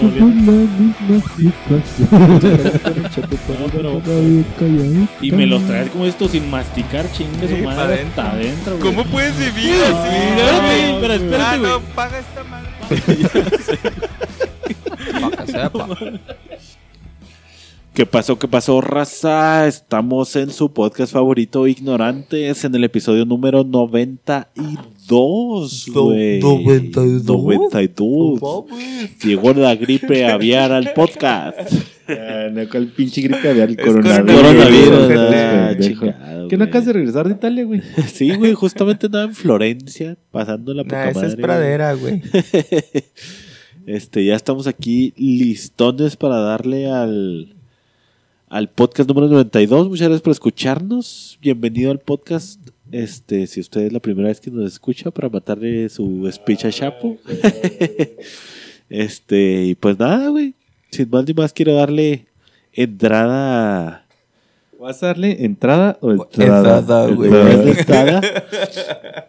volviendo. Y me los traes como esto sin masticar, chingue su madre. Está adentro, güey. ¿Cómo puedes vivir así? espérate, No, pero espérate, ah, no, güey. paga esta madre. Para que sepa. ¿Qué pasó? ¿Qué pasó, raza? Estamos en su podcast favorito, Ignorantes, en el episodio número 92, Do- güey. 92. 92. Llegó la gripe aviar al podcast. Ah, no, ¿cuál pinche gripe había el coronavirus? Coronavirus, ah, chingado, ¿Que no acabas de regresar de Italia, güey? Sí, güey, justamente andaba en Florencia, pasando la poca Nah, esa es pradera, güey. Este, ya estamos aquí listones para darle al, al podcast número 92. Muchas gracias por escucharnos. Bienvenido al podcast. Este, si usted es la primera vez que nos escucha, para matarle su speech a Chapo. este, y pues nada, güey. Sin más ni más, quiero darle entrada. ¿Vas a darle entrada o entrada? Entrada, güey. Entrada. entrada.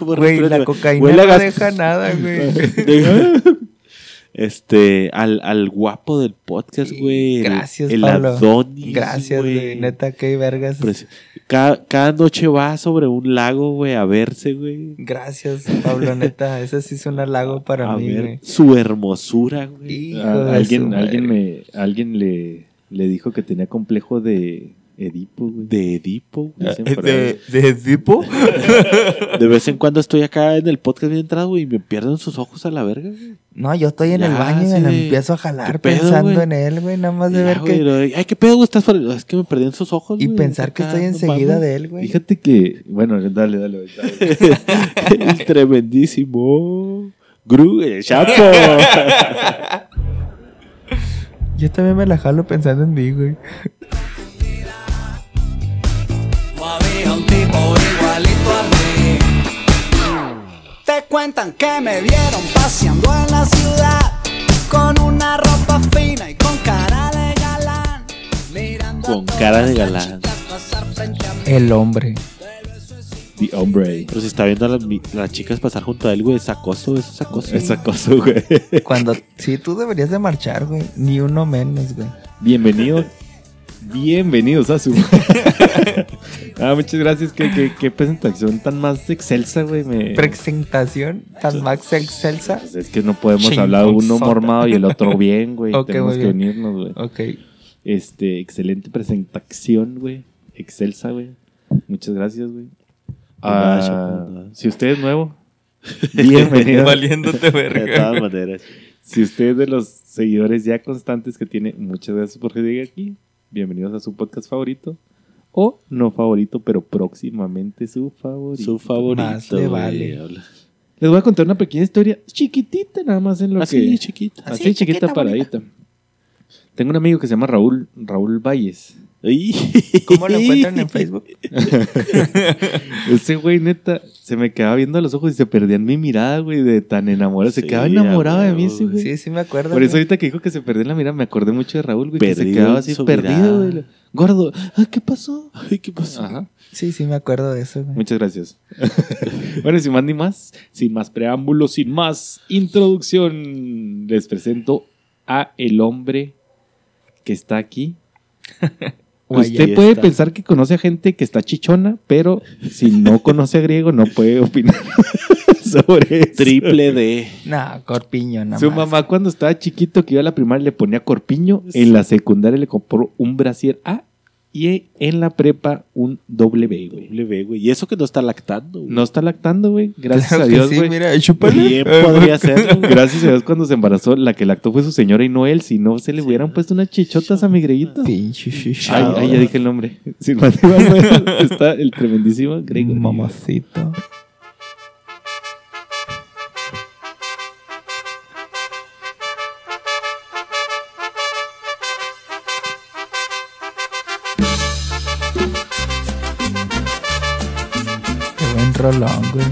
Güey, la cocaína no deja nada, güey. Este, al, al guapo del podcast, güey. el- Gracias, el Pablo. Adonis, Gracias, güey. Neta, qué vergas. Cada, cada noche va sobre un lago, güey, a verse, güey. Gracias, Pablo, neta. Ese sí es un halago para a mí, güey. su hermosura, güey. Alguien alguien, me, alguien le, le dijo que tenía complejo de Edipo, güey. De Edipo. güey. Dicen por ahí. ¿De, de tipo? De vez en cuando estoy acá en el podcast bien entrado, güey, y me pierden sus ojos a la verga, güey. No, yo estoy en Ya, el baño y me empiezo a jalar ¿Qué pedo, pensando güey? en él, güey. Nada más de Ya, ver güey, que. lo de, Ay, qué pedo, güey, estás fuera. Es que me perdí en sus ojos, Y güey. pensar que Acá, estoy no enseguida mames. de él, güey. Fíjate que, bueno, dale, dale. dale. el tremendísimo Gru, el Chapo. Yo también me la jalo pensando en mí, güey. Había un tipo igualito a mí. Te cuentan que me vieron paseando en la ciudad con una ropa fina y con cara de galán. Mirando a Con cara de galán. a. El hombre. The hombre. Pero si está viendo a las, las chicas pasar junto a él, güey, es acoso, eso es acoso. Esa cosa, güey. Cuando. Sí, tú deberías de marchar, güey. Ni uno menos, güey. Bienvenido. Bienvenidos a su. ah, muchas gracias. Qué, qué, qué presentación tan más excelsa, güey. Me... Presentación tan max excelsa. Pues es que no podemos hablar uno sota. mormado y el otro bien, güey. Tenemos que unirnos, güey. Ok. Este, excelente presentación, güey. Excelsa, güey. Muchas gracias, güey. Ah, si usted es nuevo, bienvenido. Valiéndote, De todas maneras. si usted es de los seguidores ya constantes que tiene, muchas gracias por que llegue aquí. Bienvenidos a su podcast favorito. O no favorito, pero próximamente su favorito. Su favorito. Más le vale. habla. Les voy a contar una pequeña historia chiquitita, nada más en lo Así, que. chiquita. Así, Así, chiquita, chiquita, paradita. Tengo un amigo que se llama Raúl, Raúl Valles. ¿Cómo lo encuentran en Facebook? Ese güey, neta, se me quedaba viendo a los ojos y se perdía en mi mirada, güey, de tan enamorado. Se Sí, quedaba enamorado de mí ese güey. Sí, sí me acuerdo. Por eso ahorita que dijo que se perdió en la mirada, me acordé mucho de Raúl, güey, que se quedaba así perdido, güey. Gordo, ah, ¿qué pasó? Ay, ¿qué pasó? Ajá. Sí, sí me acuerdo de eso, güey. Muchas gracias. bueno, sin más ni más, sin más preámbulos, sin más introducción, les presento a el hombre que está aquí. Guaya, Usted puede está. pensar que conoce a gente que está chichona, pero si no conoce a griego no puede opinar sobre eso. Triple D. No, corpiño, nada Su mamá cuando estaba chiquito que iba a la primaria le ponía corpiño, en la secundaria le compró un brasier A y en la prepa un W, güey. Doble B, güey. Y eso que no está lactando, güey. No está lactando, güey. Gracias Claro a Dios, sí, güey. mira, chúpale. Bien podría ser. güey. Gracias a Dios cuando se embarazó, la que lactó fue su señora y no él. Si no, se le hubieran puesto unas chichotas a mi greguito. Pinche Ay, ay, ya dije el nombre. Sin más está el tremendísimo Grego. Mamacito. Rolón, güey.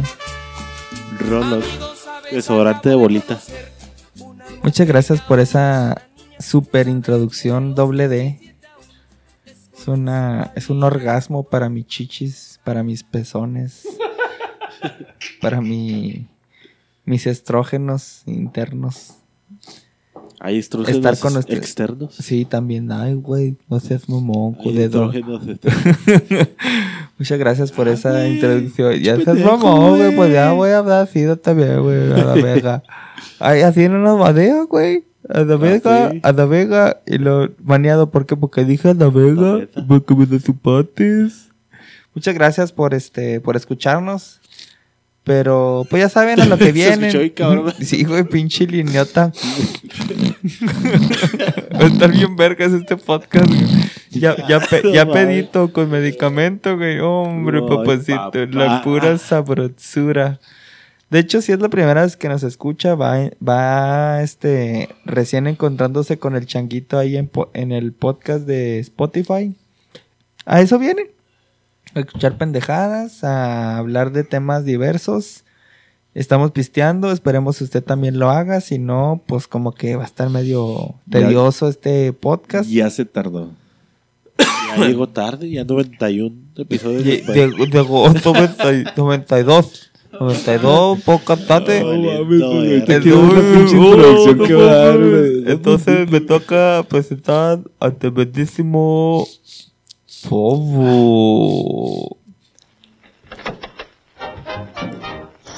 Desodorante de bolita. Muchas gracias por esa super introducción doble D. Es una es un orgasmo para mis chichis, para mis pezones, para mi mis estrógenos internos. Hay Estar con nuestro- externos. Sí, también. Ay, güey, no seas mamón, culero. Muchas gracias por esa güey, introducción. Ya seas mamón, güey. Pues ya voy a hablar así también, güey. A la vega. Ay, así no nos manea, güey. A la vega, sí. a la vega. Y lo maneado, ¿por qué? Porque dije a la vega. Porque me da pates. Muchas gracias por este, por escucharnos. Pero, pues ya saben a lo que Se viene. escuchó bien cabrón. Sí, güey, pinche lineota. Va a estar bien vergas este podcast, güey. Ya, ya, pe- ya pedito con medicamento, güey. Hombre, Ay, papacito. papá. La pura sabrosura. De hecho, si es la primera vez que nos escucha, va, va este, recién encontrándose con el changuito ahí en, po- en el podcast de Spotify. A eso viene. A escuchar pendejadas, a hablar de temas diversos. Estamos pisteando, esperemos usted también lo haga. Si no, pues como que va a estar medio Ya- tedioso este podcast. Ya se tardó. Ya llegó tarde, ya 91 episodios 90 92. 92, poca tarde. Que. Entonces me toca presentar al tremendísimo Fobo.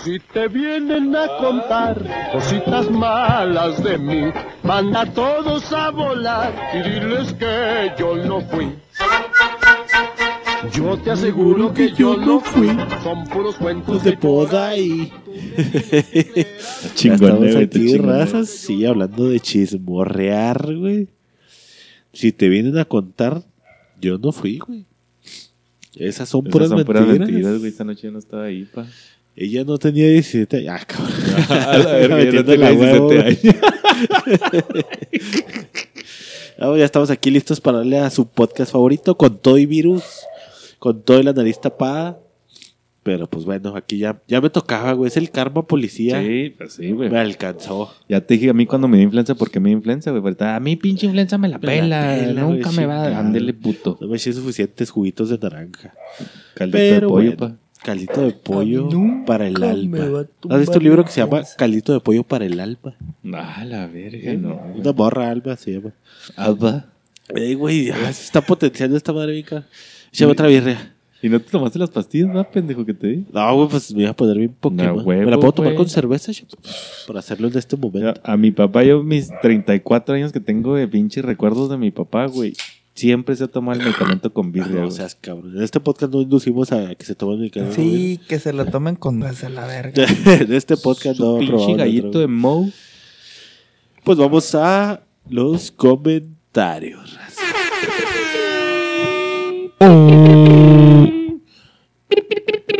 Si te vienen a contar cositas malas de mí, manda a todos a volar y diles que yo no fui. Yo te aseguro que yo no fui, son puros cuentos de poda y. Estamos aquí, razas, sí, hablando de chismorrear, güey. Si te vienen a contar, yo no fui, güey. Esas son Esas puras son puras mentiras. mentiras, güey. Esta noche yo no estaba ahí, pa. Ella no tenía 17 años. Ah, cabrón. A la verga, ya no tenía la huevo, 17 güey. años. Ah, ya estamos aquí listos para darle a su podcast favorito con todo y virus, con todo y la nariz tapada. Pero pues bueno, aquí ya, ya me tocaba, güey. Es el karma policía. Sí, pues sí, güey. Me alcanzó. Ya te dije a mí cuando me dio influenza, porque me dio influenza, güey. A mí pinche influenza me la Me la pela. pela, Nunca me va a. Ándele, puto. No me eché suficientes juguitos de naranja. Caldito de pollo, bueno, pa. caldito de pollo para el alma. ¿Has visto un libro que se la llama. Caldito de pollo para el alma? Ah, la verga, no. güey. Una morra alma se llama. Alba. Ey, güey, ya se está potenciando esta madre, mica. Échame otra birria. ¿Y no te tomaste las pastillas, va, pendejo, que te di? No, güey, pues me iba a poner bien Pokémon. No, huevo, ¿Me la puedo tomar güey. con cerveza? chavo? Para hacerlo en este momento. A mi papá, yo mis 34 años que tengo de pinches recuerdos de mi papá, güey. Siempre se ha tomado el medicamento con birria, No güey. seas cabrón. En este podcast no inducimos a que se tomen mi cabello. Sí, que se lo tomen con a la verga. en este podcast no pinche gallito droga. de Moe. Pues vamos a los comentarios.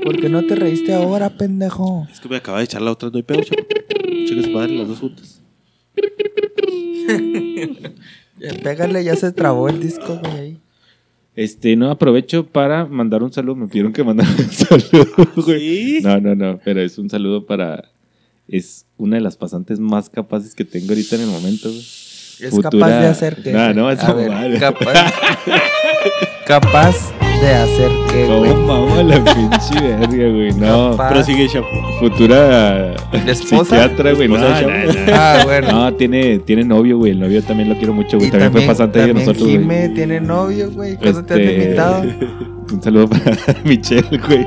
¿Por qué no te reíste ahora, pendejo? Es que me acaba de echar la otra, no hay pedo, chavo. Cheque su madre, las dos juntas. Pégale, ya se trabó el disco, güey. ahí. Este, no aprovecho para mandar un saludo. Me pidieron que mandara un saludo, güey. ¿Sí? No, no, no, pero es un saludo para. Es una de las pasantes más capaces que tengo ahorita en el momento, güey. Es Futura- capaz de hacer que. No, no, esa a ver, madre. capaz, capaz de hacer que, güey. ¿Cómo mama la pinche verga, güey? No. Capaz. Pero sigue, chavo. Futura esposa? psiquiatra, güey. No, ¿Esposa de no, no. Ah, bueno. No, tiene, tiene novio, güey. El novio también lo quiero mucho, güey. Y También, fue pasante ahí de también nosotros, güey. Jime tiene novio, güey. ¿Cuándo te han Este, invitado? Un saludo para Michelle, güey.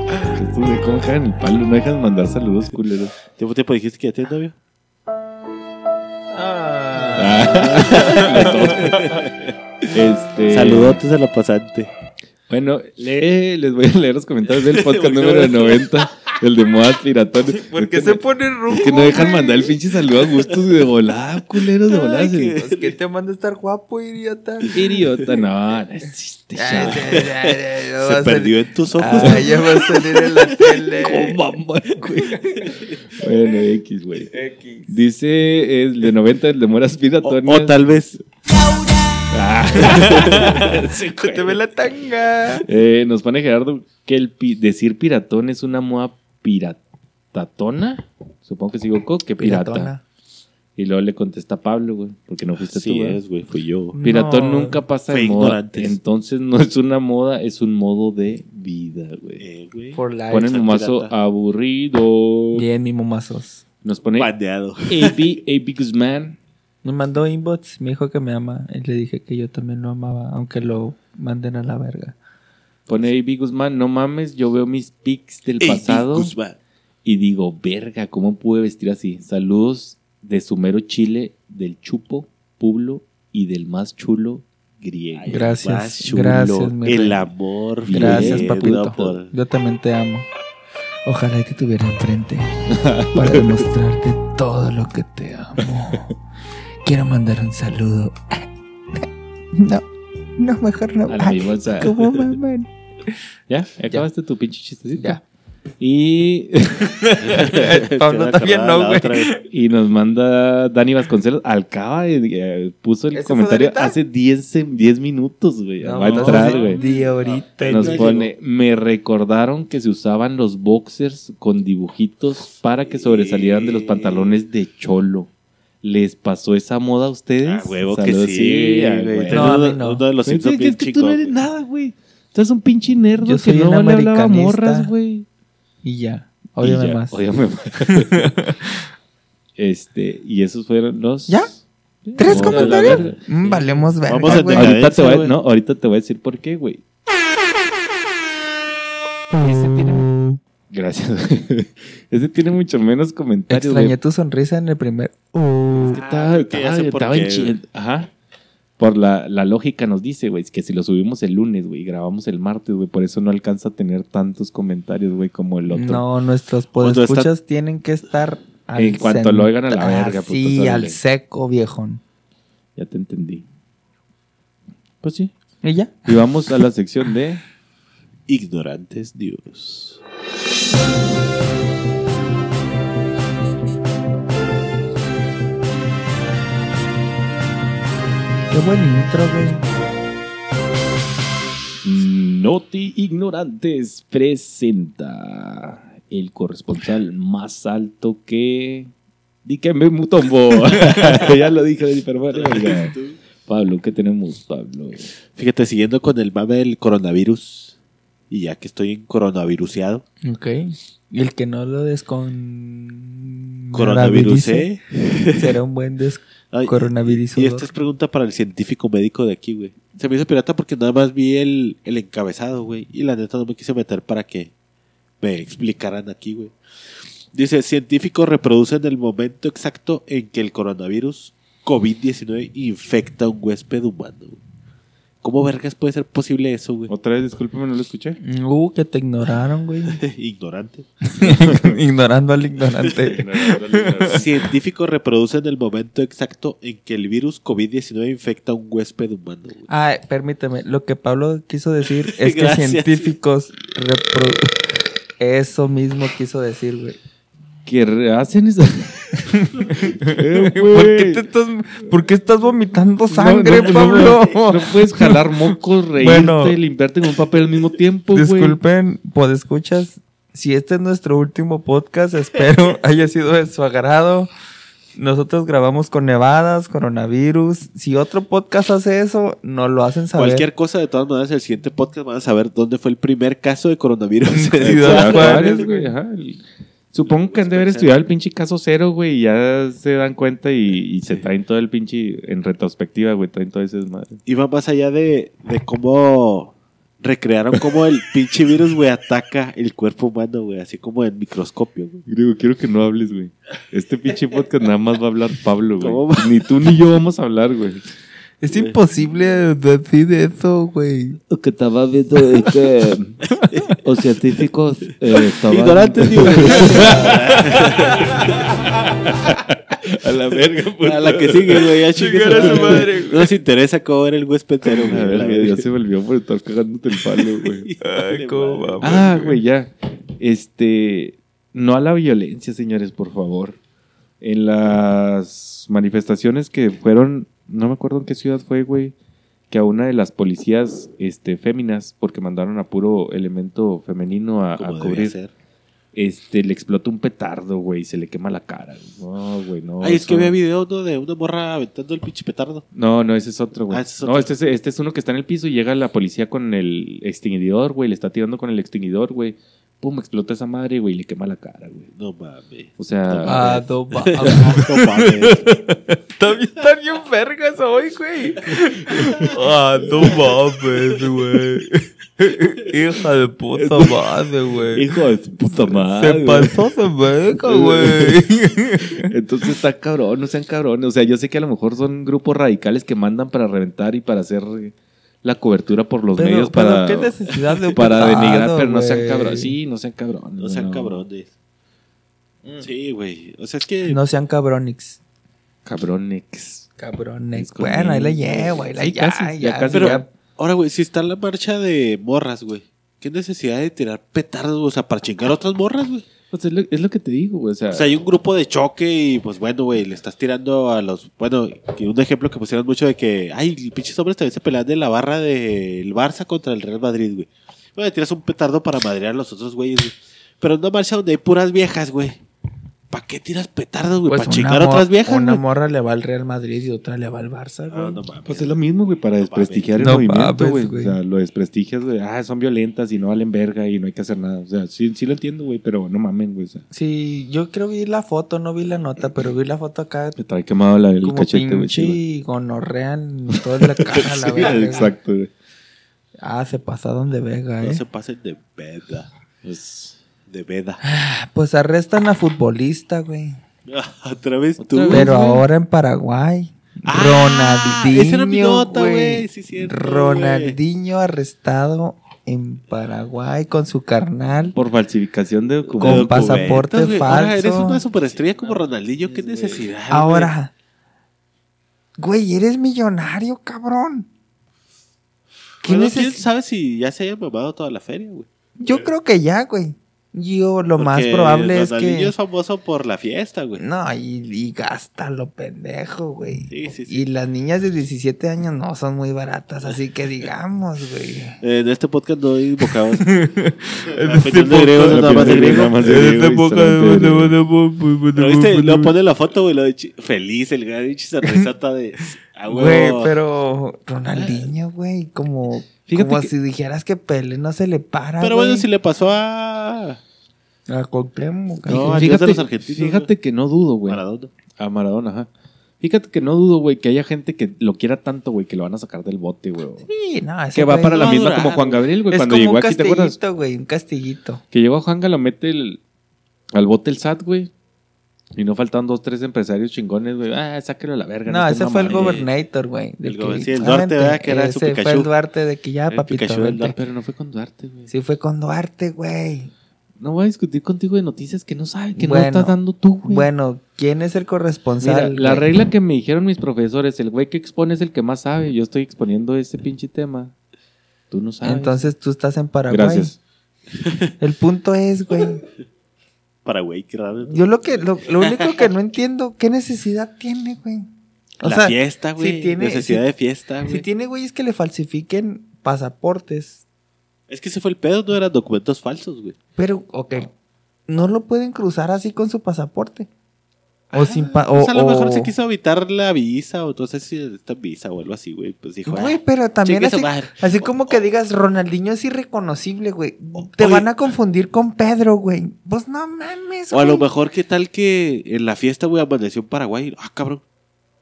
Cómo cagan el palo, no dejan mandar saludos, culeros. ¿Tiempo tiempo dijiste que ya tienes novio? este, Saludotes a la pasante. Bueno, lee- les voy a leer los comentarios del podcast número 90, el de modas piratones. ¿Por qué Es que se no- pone rojo? Es que no dejan güey? mandar el pinche saludo a gustos de volada, culeros de volada. Ay, qué- Pues, ¿Quién te manda a estar guapo, idiota? Idiota, no, no existe, chavo. Se perdió en tus ojos. Ah, ya va a salir en la tele. ¿Cómo mamá, güey? Bueno, X, güey. X. Dice el de 90, el de moras O, piratones. o tal vez. Ah. Se te ve la tanga. Eh, nos pone Gerardo que el pi- decir piratón es una moda piratatona. Supongo que se equivocó, que pirata. Piratona. Y luego le contesta Pablo, güey, porque no fuiste Sí tú, güey. es, güey, fui yo. Piratón No, nunca pasa de moda. ignorantes. Entonces no es una moda, es un modo de vida, güey. Eh, güey. Ponen ser un mazo pirata. aburrido. Bien, mi momazos. Nos pone Baneado. AB, AB Guzmán. Me mandó inbox, me dijo que me ama. Y le dije que yo también lo amaba, aunque lo manden a la verga. Pone ahí Big Guzmán, no mames, yo veo mis pics del pasado Guzmán. y digo, verga, ¿cómo pude vestir así? Saludos de su mero chile, del chupo, Publo y del más chulo griego. Ay, Gracias, más chulo, gracias, mi El amor. Gracias, bien, papito. por- Yo también te amo. Ojalá y te tuviera enfrente para demostrarte todo lo que te amo. Quiero mandar un saludo. No, no, mejor no. A la sea, ¿Cómo maman? ¿Ya? ¿Acabaste tu pinche chistecito? Ya. Y, Pablo también no, güey. y nos manda Dani Vasconcelos. Acaba de, eh, puso el ¿Ese fue comentario hace 10, en 10 minutos, güey. No, Va a entrar, güey. De ahorita. Nos no pone, me recordaron que se usaban los boxers con dibujitos para que sobresalieran de los pantalones de cholo. ¿Les pasó esa moda a ustedes? A huevo que sí, güey. güey. No, uno, no. uno de los Simpsons es que, bien es que tú no eres güey. nada, güey. Tú eres un pinche nerdo Yo que no le hablaba morras, güey. Y ya. Y ya, más. óyame más. este, y esos fueron los... ¿Ya? ¿Tres No, comentarios? verga. Mm, valemos verga, Vamos a güey. decadencia, Ahorita te, voy, a- güey. no, ahorita te voy a decir por qué, güey. Ese tiene... Gracias. Ese tiene mucho menos comentarios, Extrañé güey. tu sonrisa en el primer. Es que estaba, estaba en qué, chi- güey. Ajá. Por la, la lógica nos dice, güey, que si lo subimos el lunes, güey, y grabamos el martes, güey, por eso no alcanza a tener tantos comentarios, güey, como el otro. No, nuestros Cuando está- podescuchas tienen que estar al En cuanto lo oigan a la verga, pues, Sí, pues, al seco, viejón. Ya te entendí. Pues sí. ¿Y ya? Y vamos a la sección de... Ignorantes News. Qué buen intro, güey. Noti Ignorantes presenta el corresponsal más alto que... Dikembe Mutombo. ya lo dije, pero bueno. Pablo, ¿qué tenemos, Pablo? Fíjate, siguiendo con el mame del coronavirus, y ya que estoy en coronaviruseado, Ok. Y el que no lo descon... coronavirus, ¿eh? Será un buen des... Coronavirus. Y esta es pregunta para el científico médico de aquí, güey. Se me hizo pirata porque nada más vi el, el encabezado, güey. Y la neta no me quise meter para que me explicaran aquí, güey. Dice, científicos reproducen el momento exacto en que el coronavirus COVID-19 infecta a un huésped humano. güey. ¿Cómo vergas puede ser posible eso, güey? Otra vez, discúlpeme, no lo escuché. Uh, que te ignoraron, güey. Ignorante. Ignorando al ignorante. Científicos reproducen el momento exacto en que el virus COVID-19 infecta a un huésped humano, güey. Ah, permíteme. Lo que Pablo quiso decir es que científicos repro- Eso mismo quiso decir, güey. ¿Qué re- hacen eso? Eh, ¿Por qué, te estás, ¿Por qué estás vomitando sangre, No, no, no, Pablo? No, puedes jalar mocos, reírte, Bueno. limpiarte en un papel al mismo tiempo, güey. Disculpen, podescuchas. Si este es nuestro último podcast, espero haya sido de su agrado. Nosotros grabamos con nevadas, coronavirus. Si otro podcast hace eso, nos lo hacen saber. Cualquier cosa, de todas maneras, el siguiente podcast van a saber dónde fue el primer caso de coronavirus. Ciudad Supongo que han de haber estudiado el pinche caso cero, güey, y ya se dan cuenta y, y se traen todo el pinche, en retrospectiva, güey, traen todo ese desmadre. Iba más allá de, de cómo recrearon cómo el pinche virus, güey, ataca el cuerpo humano, güey, así como en microscopio, güey. Digo, quiero que no hables, güey. Este pinche podcast nada más va a hablar Pablo, ¿Cómo güey. va? Ni tú ni yo vamos a hablar, güey. Es imposible decir eso, güey. Lo que estaba viendo es que los científicos eh, estaban... Ignorantes, digo. A la verga, A la que sigue, güey, ya a su madre, güey. No nos interesa cómo era el huésped cero, güey. A ver, güey, ya se me olvidó por estar cagándote el palo, güey. Ay, cómo va, Ah, güey, ya. Este, no a la violencia, señores, por favor. En las manifestaciones que fueron, no me acuerdo en qué ciudad fue, güey, que a una de las policías, este, féminas, porque mandaron a puro elemento femenino a, a cubrir, ser. este, le explota un petardo, güey, y se le quema la cara. No, güey, no. Ay, es que había video ¿no? de una morra aventando el pinche petardo. no, no, ese es otro, güey. Ah, es No, otro. este es, este es uno que está en el piso y llega la policía con el extinguidor, güey. Le está tirando con el extinguidor, güey. Pum, explota esa madre, güey, y le quema la cara, güey. No mames. O sea, Ah, no mames. No mames. Está bien, está bien vergas hoy, güey. Ah, no mames, güey. Hija de puta madre, güey. Hijo de puta Se madre. pasó de verga, güey. entonces está cabrón, no sean cabrones. O sea, yo sé que a lo mejor son grupos radicales que mandan para reventar y para hacer eh, la cobertura por los Pero, medios pero para, qué necesidad de para denigrar, pero no sean cabrones. Sí, no sean cabrones. No sean no. cabrones. Sí, güey. O sea, es que. No sean cabronix. Es con Bueno, ahí la llevo, ahí la Sí, ya, casi, ya, ya casi, Pero, ya. ahora, güey, si está en la marcha de morras, güey. ¿Qué necesidad de tirar petardos, o sea, para chingar a otras morras, güey? Pues es lo, es lo que te digo, güey. O sea, hay un grupo de choque y, pues bueno, güey, le estás tirando a los. Bueno, un ejemplo que pusieron mucho de que, ay, pinches hombres también se pelean de la barra del Barça contra el Real Madrid, güey. Bueno, tiras un petardo para madrear a los otros güeyes, güey. Pero en una marcha donde hay puras viejas, güey. ¿Para qué tiras petardos, güey? Pues ¿Para chingar a otras viejas, Una güey? morra le va al Real Madrid y otra le va al Barça, güey. Ah, no mames. Pues es lo mismo, güey, para desprestigiar el No movimiento, mames, güey. güey. O sea, lo desprestigias, güey. Ah, son violentas y no valen verga y no hay que hacer nada. O sea, sí, sí lo entiendo, güey, pero no mamen, güey. O sea, Sí, yo creo que vi la foto, no vi la nota, pero vi la foto acá me trae quemado la, el como cachete, güey. sí, gonorrea en toda la cara, la. Sí, exacto, güey. Ah, se pasaron de vega, No eh. se pasen de veda. Pues, de veda. Pues arrestan a futbolista, güey. Otra vez tú. Otra vez. Pero güey. ahora en Paraguay. Ah, Ronaldinho. esa era mi nota, güey. sí, cierto, Ronaldinho arrestado en Paraguay con su carnal. Por falsificación de Con documentos. pasaporte Documentos, güey. Ahora falso. eres una superestrella como Ronaldinho, qué necesidad. güey? Ahora, güey, eres millonario, cabrón. ¿Qué Bueno, ¿Quién sabe si ya se haya mamado toda la feria, güey? Yo creo que ya, güey. Yo lo más Porque probable es que... es famoso por la fiesta, güey. No, y, y gasta lo pendejo, güey. Sí, sí, sí. Y las niñas de 17 años no son muy baratas, así que digamos, güey. Eh, En este podcast no invocamos. En La opinión de griego, La nada más de de más de solamente de griego. ¿Lo pone la foto, güey, lo de feliz, el gran pinche sonrisota de... Ah, Güey, pero Ronaldinho, güey, como, Fíjate como que- si dijeras que Pele no se le para, Pero güey. bueno, si le pasó a... A Cuauhtémoc, No, fíjate, los argentinos, fíjate que no dudo, güey. Maradona. A Maradona, ajá. Fíjate que no dudo, güey, que haya gente que lo quiera tanto, güey, que lo van a sacar del bote, güey. Sí, no, ese Que va para la misma durar, como Juan Gabriel, güey, cuando como llegó un aquí, ¿te acuerdas? castillito, güey, un castillito. Que llegó a Juanga, lo mete el- al bote el SAT, güey. Y no faltaban dos, tres empresarios chingones, güey. Ah, sáquelo a la verga. No, ese fue el gobernator, güey. El que- sí, el Duarte, ¿verdad? Que era su Ese fue el Duarte de que ya, El papito, Pikachu, el vente. Duarte. Pero no fue con Duarte, güey. Sí fue con Duarte, güey. No voy a discutir contigo de noticias que no sabes, que Bueno, no estás dando tú, güey. Bueno, ¿quién es el Mira, corresponsal? la regla que me dijeron mis profesores, el güey que expone es el que más sabe. Yo estoy exponiendo ese pinche tema. Tú no sabes. Entonces tú estás en Paraguay. Gracias. El punto es, güey. Paraguay, qué raro. Yo lo que, lo, lo único que no entiendo, ¿qué necesidad tiene, güey? O la sea, fiesta, güey. si tiene- Necesidad si- de fiesta, güey. Si tiene güeyes que le falsifiquen pasaportes, Es que ese fue el pedo, no eran documentos falsos, güey. pero, ok, no lo pueden cruzar así con su pasaporte. O Ah, sin pa- pues o- a lo mejor o- se quiso evitar la visa, o entonces si esta visa o algo así, güey. Pues dijo, Güey, ah, pero también así, así como que digas, Ronaldinho es irreconocible, güey. Te Oye. van a confundir con Pedro, güey. Pues no mames, O a lo mejor, ¿qué tal que en la fiesta, güey, amaneció en Paraguay? Ah, cabrón.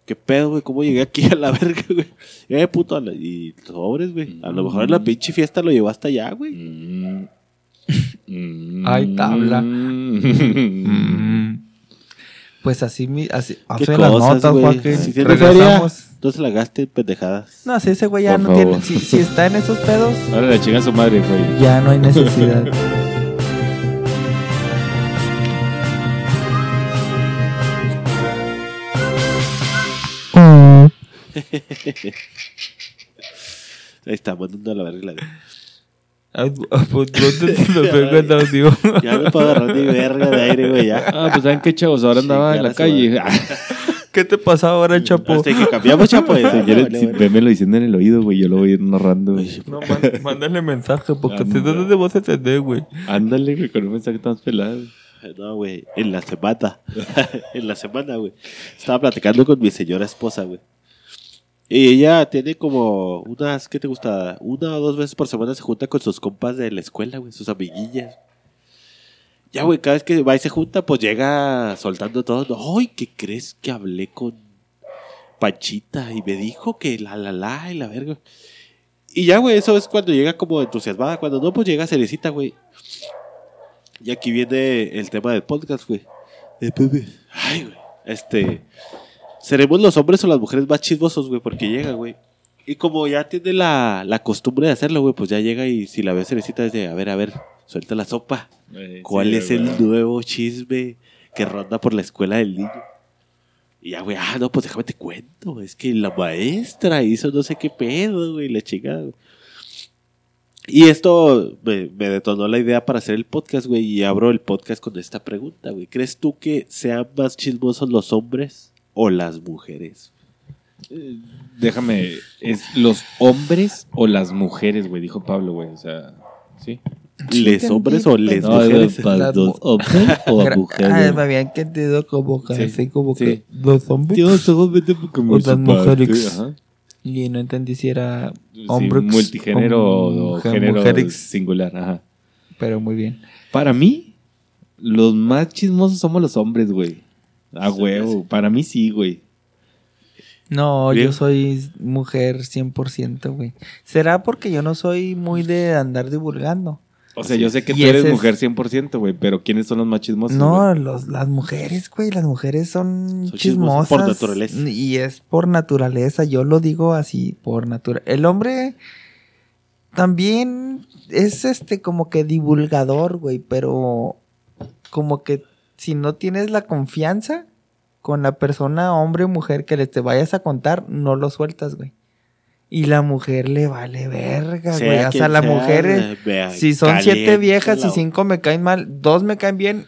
¿Qué pedo, güey? ¿Cómo llegué aquí a la verga, güey? Eh, puto. la- Y sobres, güey. A lo mejor en la pinche fiesta lo llevó hasta allá, güey. Mm. Mm. Ay, tabla. Mm. Pues así, mi- así ¿Qué hace las cosas, notas? Joaquín. Si tiene Regresamos. feria, entonces la gaste en pendejadas. No, si ese güey ya Por no favor. tiene. Si, si está en esos pedos, Ahora la chinga su madre, güey. ya no hay necesidad. Ahí está, mandando a la verga. Pues, ¿dónde te lo audio? Ya me puedo agarrar mi verga de aire, güey, ya. Ah, pues saben qué chavos, ahora andaba en la calle. ¿Qué te pasa ahora, Chapo? Hasta que cambiamos, chapo. Vale, si vale. vémelo diciendo en el oído, güey, yo lo voy a ir narrando. güey. No, man- mándale mensaje, porque si no, no. no te vas a entender, güey. Ándale, güey, con un mensaje tan pelado. No, güey, en la semana. en la semana, güey. Estaba platicando con mi señora esposa, güey. Y ella tiene como unas, ¿qué te gusta? Una o dos veces por semana se junta con sus compas de la escuela, güey, sus amiguillas. Ya, güey, cada vez que va y se junta, pues llega soltando todo. Ay, ¿qué crees que hablé con Panchita? Y me dijo que la, la, la, y la verga. Y ya, güey, eso es cuando llega como entusiasmada. Cuando no, pues llega cerecita, güey. Y aquí viene el tema del podcast, güey. Ay, güey. Este. Seremos los hombres o las mujeres más chismosos, güey, porque llega, güey. Y como ya tiene la, la costumbre de hacerlo, güey, pues ya llega y si la ve cerecita es de, a ver, a ver, suelta la sopa. Eh, ¿Cuál sí, es el nuevo chisme que ronda por la escuela del niño? Y ya, güey, ah, no, pues déjame te cuento. Es que la maestra hizo no sé qué pedo, güey, la chingada. güey. Y esto me, me detonó la idea para hacer el podcast, güey, y abro el podcast con esta pregunta, güey. ¿Crees tú que sean más chismosos los hombres o las mujeres? Déjame, ¿es los hombres o las mujeres, güey? Dijo Pablo, güey. O sea, ¿sí? ¿Les hombres o les pero- mujeres? para Las dos hombres Gra- Ah, me había entendido como que Sí, así como sí. que los hombres o las mujeres. Ajá. Y no entendí si era Sí, hombres multigénero o, mujer- género mujeres, singular. Ajá. pero muy bien. Para mí, los más chismosos somos los hombres, güey. A huevo. Para mí sí, güey. No, Bien. yo soy mujer 100%, güey. ¿Será porque yo no soy muy de andar divulgando? O sea, yo sé que Y tú eres mujer 100%, güey. Pero ¿quiénes son los más chismosos? No, los, las mujeres, güey, las mujeres son, Son chismosas chismosas. por naturaleza. Y es por naturaleza, yo lo digo así, por naturaleza. El hombre también es este como que divulgador, güey, pero como que si no tienes la confianza con la persona, hombre o mujer, que le te vayas a contar, no lo sueltas, güey. Y la mujer le vale verga, güey. O sea, la sea, mujer... es- vea, si son siete viejas y cinco me caen mal, dos me caen bien,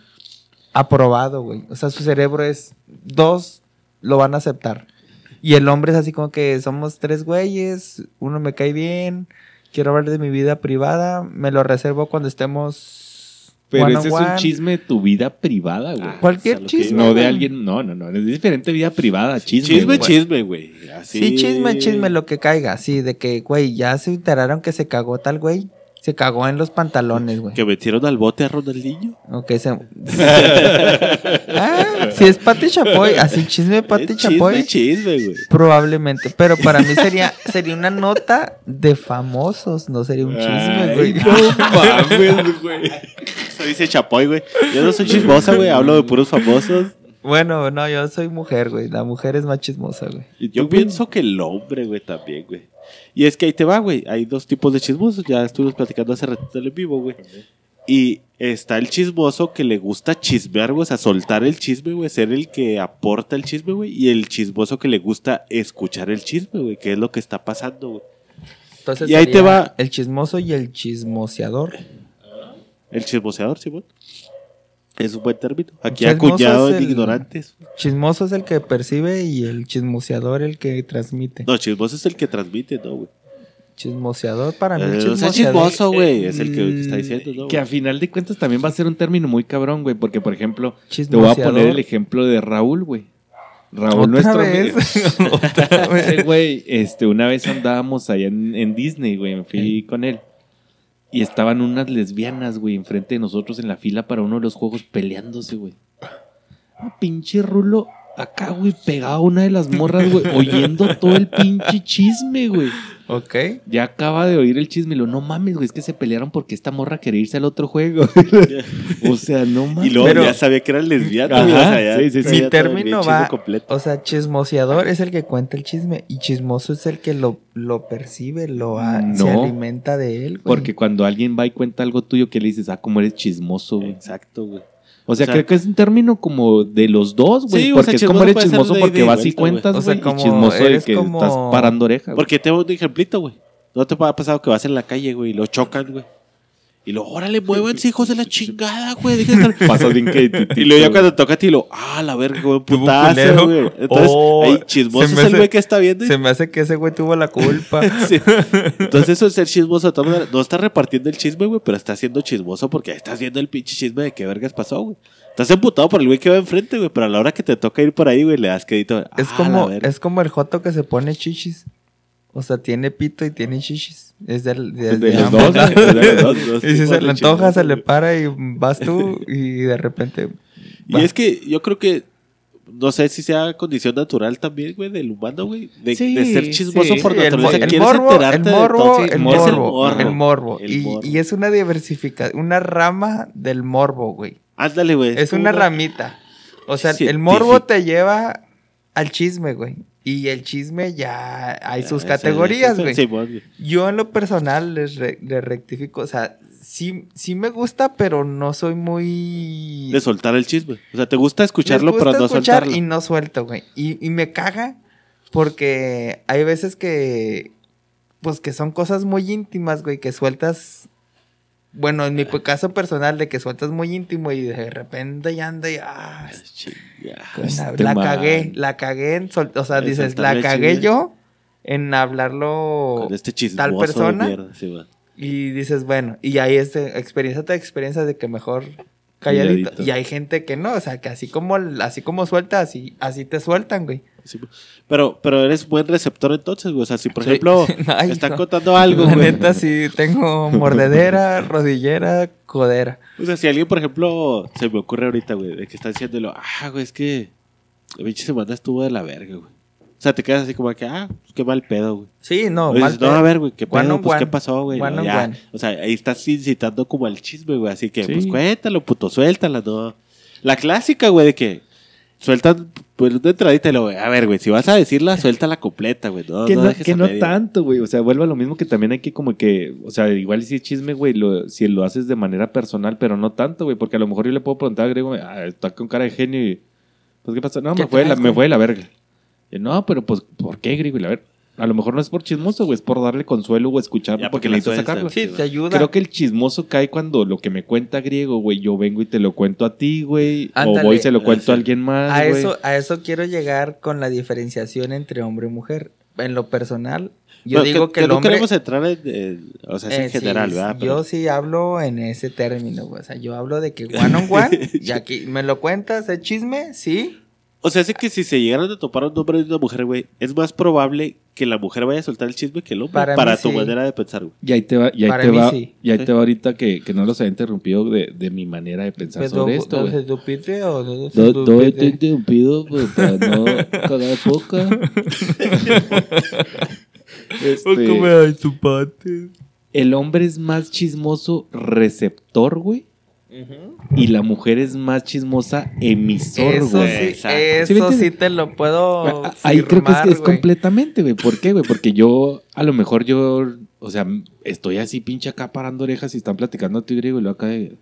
aprobado, güey. O sea, su cerebro es dos lo van a aceptar. Y el hombre es así como que somos tres güeyes, uno me cae bien, quiero hablar de mi vida privada, me lo reservo cuando estemos Pero one ese on es un one. chisme de tu vida privada, güey. Ah, Cualquier o sea, chisme. no de alguien. No, no, no. Es diferente vida privada. Chisme. Chisme, güey. chisme, güey. Así- Sí, chisme, chisme, lo que caiga. Sí, de que, güey, ya se enteraron que se cagó tal güey. Se cagó en los pantalones, güey. Que metieron al bote a Ronaldinho. Ok, se... ah, si es Pati Chapoy, así chisme de Pati Es Chapoy. Chisme, chisme, güey. Probablemente, pero para mí sería, sería una nota de famosos, no sería un chisme, güey. Ay, no mames, güey. Eso dice Chapoy, güey. Yo no soy chismosa, güey. Hablo de puros famosos. Bueno, no, yo soy mujer, güey. La mujer es más chismosa, güey. ¿Y tú, Yo pienso que el hombre, güey, también, güey. Y es que ahí te va, güey. Hay dos tipos de chismosos. Ya estuvimos platicando hace ratito en vivo, güey. Y está el chismoso que le gusta chismear, güey. O sea, soltar el chisme, güey. Ser el que aporta el chisme, güey. Y el chismoso que le gusta escuchar el chisme, güey. Que es lo que está pasando, güey. Entonces Y ahí te va- el chismoso y el chismoseador. El chismoseador, Simón. Es un buen término. Aquí acuñado es en el- ignorantes. Chismoso es el que percibe y el chismoseador el que transmite. No, chismoso es el que transmite, ¿no, güey? Chismoseador para mí. Eh, el o sea, chismoseador- chismoso, güey. Es el que, está diciendo, ¿no? Que a final de cuentas también va a ser un término muy cabrón, güey. Porque, por ejemplo, te voy a poner el ejemplo de Raúl, güey. Raúl, ¿Otra nuestro vez? amigo. ¿Otra vez? Güey, este, una vez andábamos allá en, en Disney, güey. Me fui con él. Y estaban unas lesbianas, güey, enfrente de nosotros en la fila para uno de los juegos peleándose, güey. Un pinche rulo acá, güey, pegado a una de las morras, güey, oyendo todo el pinche chisme, güey. Ok. Ya acaba de oír el chisme y lo, no mames, güey, es que se pelearon porque esta morra quería irse al otro juego. o sea, no mames. Y luego Pero- ya sabía que eran lesbianas, Ajá. O sea, ya sí, sí, sí. Mi término va- completo. O sea, chismoseador es el que cuenta el chisme y chismoso es el que lo, lo percibe, lo a- se No. alimenta de él. güey. Porque cuando alguien va y cuenta algo tuyo, que le dices, ah, cómo eres chismoso, güey. Exacto, güey. O sea, O sea, creo que es un término como de los dos, güey. Sí, o porque sea, es como eres chismoso porque vas y güey. cuentas, O sea, como y chismoso de eres que como- estás parando oreja, güey. Porque tengo un ejemplito, güey. ¿No te ha pasado que vas en la calle, güey, y lo chocan, güey? Y lo, órale, muévanse, hijos de la chingada, güey. estar-". Pasó bien que... Y luego ya cuando toca a ti, lo, ah, la verga, güey, putazo, güey. Entonces, Oh, ahí chismoso es el güey que está viendo. y- Se me hace que ese güey tuvo la culpa. Sí. Entonces, eso es ser chismoso. maneras. No está repartiendo el chisme, güey, pero está siendo chismoso porque estás viendo el pinche chisme de qué vergas pasó, güey. Estás emputado por el güey que va enfrente, güey, pero a la hora que te toca ir por ahí, güey, le das crédito. Es "Ah, como, la verga". es como el joto que se pone chichis. O sea, tiene pito y tiene shishis. Es del, de, De de los ambos. dos, de los dos. dos Y si se de le antoja, se le para y vas tú y de repente... Y va. es que yo creo que, no sé si sea condición natural también, güey, del humano, güey, de, Sí, de ser chismoso sí. por el, naturaleza. el Quieres morbo, el de morbo, el morbo, el morbo. el morbo. El Y, morbo. y es una diversificación, una rama del morbo, güey. Ándale, güey. Es una ramita. O sea, el Científico. morbo te lleva al chisme, güey. Y el chisme ya hay sus Ah, categorías, güey. sí. Yo en lo personal les, re- les rectifico, o sea, sí, sí me gusta, pero no soy muy... De soltar el chisme. O sea, te gusta escucharlo, gusta pero no escuchar soltarlo. y no suelto, güey. Y, y me caga porque hay veces que, pues que son cosas muy íntimas, güey, que sueltas... Bueno, en mi caso personal, de que sueltas muy íntimo y de repente ya anda y... Ah, Este la man. cagué, la cagué en sol- o sea, dices, la cagué yo en hablarlo Con este tal persona mierda, sí, y dices, bueno, y hay este experiencia tras experiencia de que mejor calladito. Calladito. Y hay gente que no, o sea, que así como así como suelta, así así te sueltan, güey. Sí, güey. pero, pero eres buen receptor entonces, güey. O sea, si por Sí. ejemplo Ay, están no. contando algo, La güey. neta sí tengo mordedera, rodillera, codera. O sea, si alguien, por ejemplo, se me ocurre ahorita, güey, de que está diciéndolo, ah, güey, es que la pinche semana estuvo de la verga, güey. O sea, te quedas así como que, ah, pues qué mal pedo, güey. Sí, no, O mal dices, no, pedo. a ver, güey, qué One pedo, on pues qué one. pasó, güey. One No, ya. one. O sea, ahí estás incitando como al chisme, güey. Así que, Sí. pues cuéntalo, puto, suéltala, no. La clásica, güey, de que sueltan, pues una entradita y luego, a ver, güey, si vas a decirla, suéltala completa, güey. No, que no, dejes que a no media. tanto, güey. O sea, vuelve a lo mismo que también hay que como que, o sea, igual si es chisme, güey, lo- si lo haces de manera personal, pero no tanto, güey, porque a lo mejor yo le puedo preguntar a Grego, ah, está con cara de genio y, pues, ¿qué pasó? No, ¿Qué me fue, la, me fue de la verga. Y, no, pero pues, ¿por qué, Grego? Y la verga. A lo mejor no es por chismoso, güey, es por darle consuelo o escucharlo Ya, porque porque la necesito sacarlo. Sí, te ayuda. Creo que el chismoso cae cuando lo que me cuenta Griego, güey, yo vengo y te lo cuento a ti, güey, o voy y se lo cuento sí. a alguien más, a güey. eso a eso quiero llegar con la diferenciación entre hombre y mujer. En lo personal, yo Bueno, digo que, el no hombre queremos entrar en, en- o sea, es en Eh, sí, general, ¿verdad? Pero- Yo sí hablo en ese término, güey. O sea, yo hablo de que one on one, y aquí me lo cuentas, el chisme, sí. O sea, es que si se llegaran a topar un hombre y una mujer, güey, es más probable que la mujer vaya a soltar el chisme que el hombre. Para Para, mí tu sí. manera de pensar, güey. Y ahí te va, y ahí Para te mí va, sí. y ahí Sí. te va ahorita que, que no los haya interrumpido de, de mi manera de pensar Pero, sobre esto, ¿no güey. se o no se No, te he interrumpido pues, para no cagar poca. Este, ¿Cómo hay su pate? el hombre es más chismoso receptor, güey. Y la mujer es más chismosa emisor, Eso güey. sí, Exacto. ¿Sí me eso sí te lo puedo Ah, Ahí creo que es, firmar, es completamente, güey. ¿Por qué, güey? Porque yo, a lo mejor yo, o sea, estoy así pinche acá parando orejas y están platicando a ti griego y lo acá de...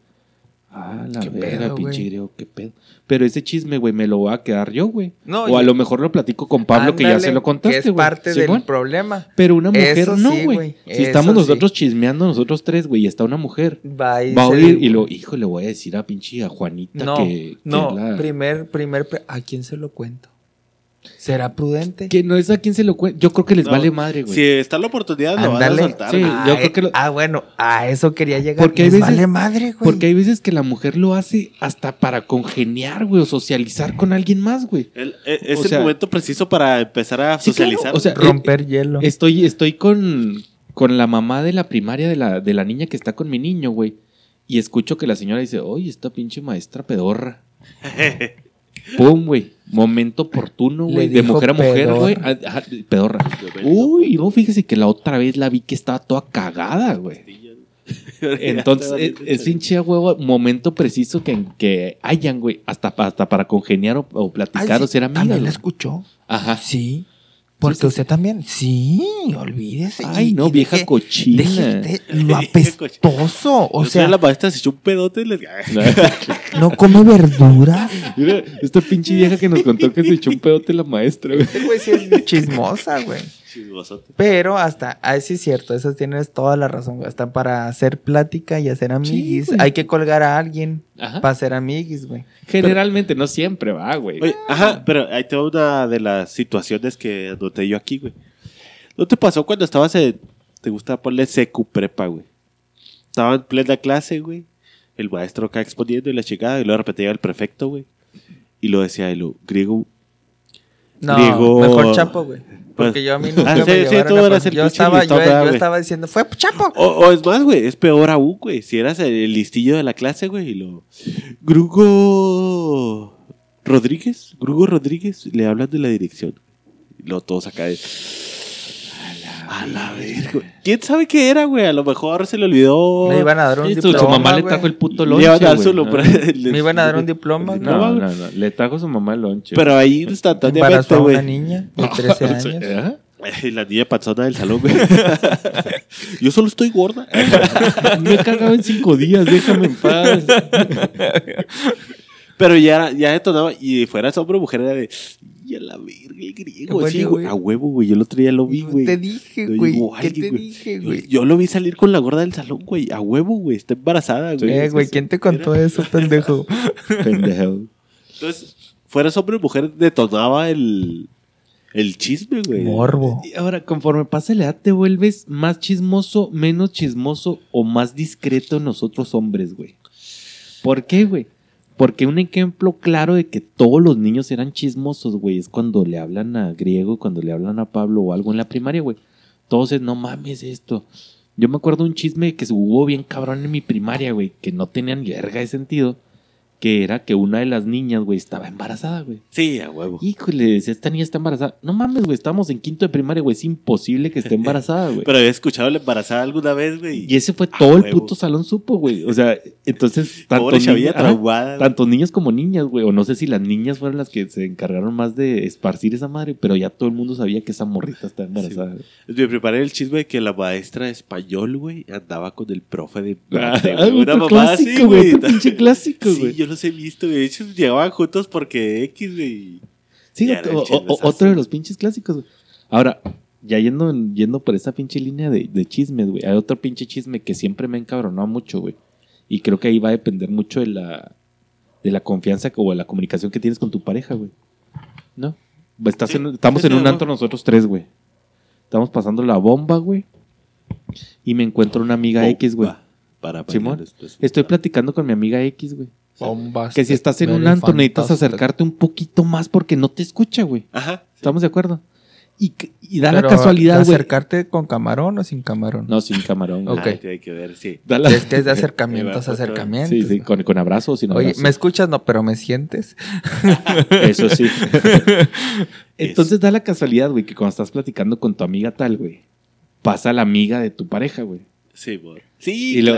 Ah, la ¿Qué verga, pedo, pinche güey? griego, qué pedo. Pero ese chisme, güey, me lo voy a quedar yo, güey. No, o a lo mejor lo platico con Pablo, que ya se lo contaste, Que es güey. parte del problema. Pero una mujer Eso no, güey. güey. si estamos sí. nosotros chismeando, nosotros tres, güey, y está una mujer. Va, y Va a oír y lo, hijo, le voy a decir a pinche a Juanita No, que, que no, la- primer, primer, ¿a quién se lo cuento? ¿Será prudente? que no es a quien se lo cuenta. Yo creo que les No, vale madre, güey. Si está la oportunidad, lo van a soltar. Sí. Ah, yo creo eh, que lo- ah, bueno, a eso quería llegar. Porque hay Les veces- vale madre, güey. Porque hay veces que la mujer lo hace hasta para congeniar, güey, o socializar con alguien más, güey. El- e- es O el momento preciso para empezar a Sí, claro, socializar. o sea, romper hielo. Estoy, estoy con, con la mamá de la primaria de la, de la niña que está con mi niño, güey. Y escucho que la señora dice, oye, esta pinche maestra pedorra. Pum, güey. Momento oportuno, güey. De mujer a mujer, güey. Ah, Pedorra. Uy, no, fíjese que la otra vez la vi que estaba toda cagada, güey. Entonces, es, es pinche a huevo, momento preciso que, que hayan, güey. Hasta, hasta para congeniar o, o Ay, platicar sí, o ser amigas. ¿También la escuchó? Ajá. Sí. Porque usted también. Sí, olvídese. Ay, no, vieja deje- cochina. deje lo apestoso. O sea, la maestra se echó un pedote y les... no come verduras. Mira, esta pinche vieja que nos contó que se echó un pedote la maestra, güey. Este güey sí es chismosa, güey. Chismosote. Pero hasta, ahí sí es cierto, eso tienes toda la razón, güey. Hasta para hacer plática y hacer amiguis, güey. hay que colgar a alguien Ajá. para hacer amiguis, güey. Generalmente, no siempre va, güey. Oye, ajá, pero ahí te va una de las situaciones que anoté yo aquí, güey. ¿No te pasó cuando estabas en... Te gusta ponerle secu prepa, güey? Estaba en plena clase, güey. El maestro acá exponiendo y la chingada. Y luego de repente llega el prefecto, güey. Y lo decía, y lo griego... No, mejor Chapo, güey. Porque Pues- yo a mí nunca Ah, me sí, sí, llevaron tú a- eras el yo estaba, yo, estaba diciendo, fue Chapo. O, o es más, güey, es peor aún, güey. Si eras el listillo de la clase, güey, y lo. Grugo Rodríguez, Grugo Rodríguez, le hablan de la dirección. Y lo todos acá de. A la verga. ¿Quién sabe qué era, güey? A lo mejor se le olvidó. Me iban a dar un Sí, diploma, su mamá le trajo el puto Le lonche, iban a dar su. Me iban a dar un diploma, No, No, no, no. Le trajo su mamá el lonche. Pero ahí instantáneamente, una güey. niña de 13 años. Ay, La niña panzona del salón, güey. Yo solo estoy gorda. Me he cagado en cinco días, déjame en paz. Pero ya, ya detonaba. Y fuera hombre o mujer era de. Y a la verga, el griego. Oye, Sí, güey. güey. A huevo, güey. Yo el otro día lo vi, güey. Te dije, güey. digo, ¿Qué te güey. dije, güey? Yo lo vi salir con la gorda del salón, güey. A huevo, güey. Está embarazada, güey. Eh, güey, ¿quién te contó eso, pendejo? Pendejo. Entonces, fuera hombre o mujer, detonaba el, el chisme, güey. Morbo. Y ahora, conforme pasa la edad, te vuelves más chismoso, menos chismoso o más discreto nosotros hombres, güey. ¿Por qué, güey? Porque un ejemplo claro de que todos los niños eran chismosos, güey, es cuando le hablan a Griego, cuando le hablan a Pablo o algo en la primaria, güey. Todos es, no mames esto. Yo me acuerdo un chisme que hubo bien cabrón en mi primaria, güey, que no tenía ni verga de sentido, que era que una de las niñas, güey, estaba embarazada, güey. Sí, a huevo. Híjole, decía, esta niña está embarazada. No mames, güey, estamos en quinto de primaria, güey. Es imposible que esté embarazada, güey. Pero había escuchado la embarazada alguna vez, güey. Y ese fue A todo el puto salón supo, güey. O sea, entonces, tanto ajá, güey. tanto niños como niñas, güey. O no sé si las niñas fueron las que se encargaron más de esparcir esa madre, pero ya todo el mundo sabía que esa morrita está embarazada. güey. Me preparé el chisme de que la maestra de español, güey, andaba con el profe de Ah, güey. Una mamá así, clásico, güey. Otro pinche clásico, Sí, güey. Los he visto, güey. De hecho, llegaban juntos porque X, güey. Sí, otro- o- o- de los pinches clásicos. güey. Ahora, ya yendo, yendo por esa pinche línea de, de chismes, güey. Hay otro pinche chisme que siempre me ha encabronado mucho, güey. Y creo que ahí va a depender mucho de la, de la confianza o de la comunicación que tienes con tu pareja, güey. ¿No? Estás Sí, en- estamos sí, en un antro nosotros tres, güey. Estamos pasando la bomba, güey. Y me encuentro una amiga X, güey. Para Simón. Estoy platicando con mi amiga X, güey. Bombas. Que si estás en un antro necesitas acercarte un poquito más porque no te escucha, güey. Ajá. ¿Estamos de acuerdo? Y, da Pero, la casualidad, güey. ¿Acercarte con camarón o sin camarón? No, sin camarón. güey. Ok. Ah, hay que ver, sí. Da la- Es que es de acercamientos Sí, acercamientos. Sí, sí, con, con abrazos, sin Oye, abrazo. ¿me escuchas? No, pero ¿me sientes? Eso sí. Entonces da la casualidad, güey, que cuando estás platicando con tu amiga tal, güey, pasa la amiga de tu pareja, güey. Sí, amor. Sí, Y lo-.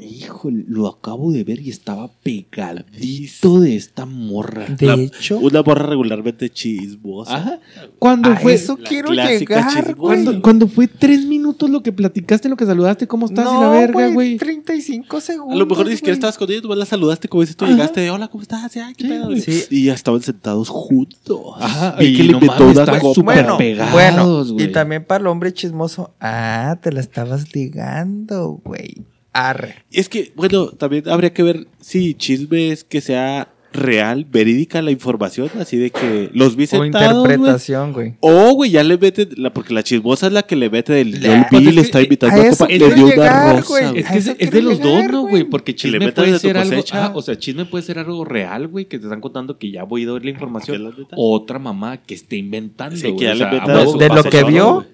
Híjole, lo acabo de ver y estaba pegadito de esta morra. De La- hecho, Una borra regularmente chismosa. Ajá. Cuando a fue, eso quiero clásica llegar, cuando, cuando fue tres minutos lo que platicaste, lo que saludaste, ¿cómo estás? y la verga, güey. 35 segundos. A lo mejor ni siquiera estabas con ella, nomás la saludaste como dices tú, Ajá. llegaste de hola, ¿cómo estás? Ay, qué Sí, pedo. Sí. Y ya estaban sentados juntos. Ajá, Vi y que le inventó una súper Bueno, pegados, bueno, y también para el hombre chismoso, ah, te la estabas ligando, güey. Arre. Es que, bueno, también habría que ver si chisme es que sea real, verídica la información, así de que los vi O sentados, güey. interpretación, güey. O, güey, ya le meten, la, porque la chismosa es la que le mete del La- yo el pues vi, le está invitando a a copa, le dio llegar, una rosa, güey. Es que es, de los llegar, dos, ¿no, güey. Porque Que le chisme metas puede de tu ser algo. cosecha. ajá, o sea, chisme puede ser algo real, güey, que te están contando que ya voy a oír la información. la neta. O otra mamá que esté inventando. Sí, que güey, ya o le sea, de lo que vio.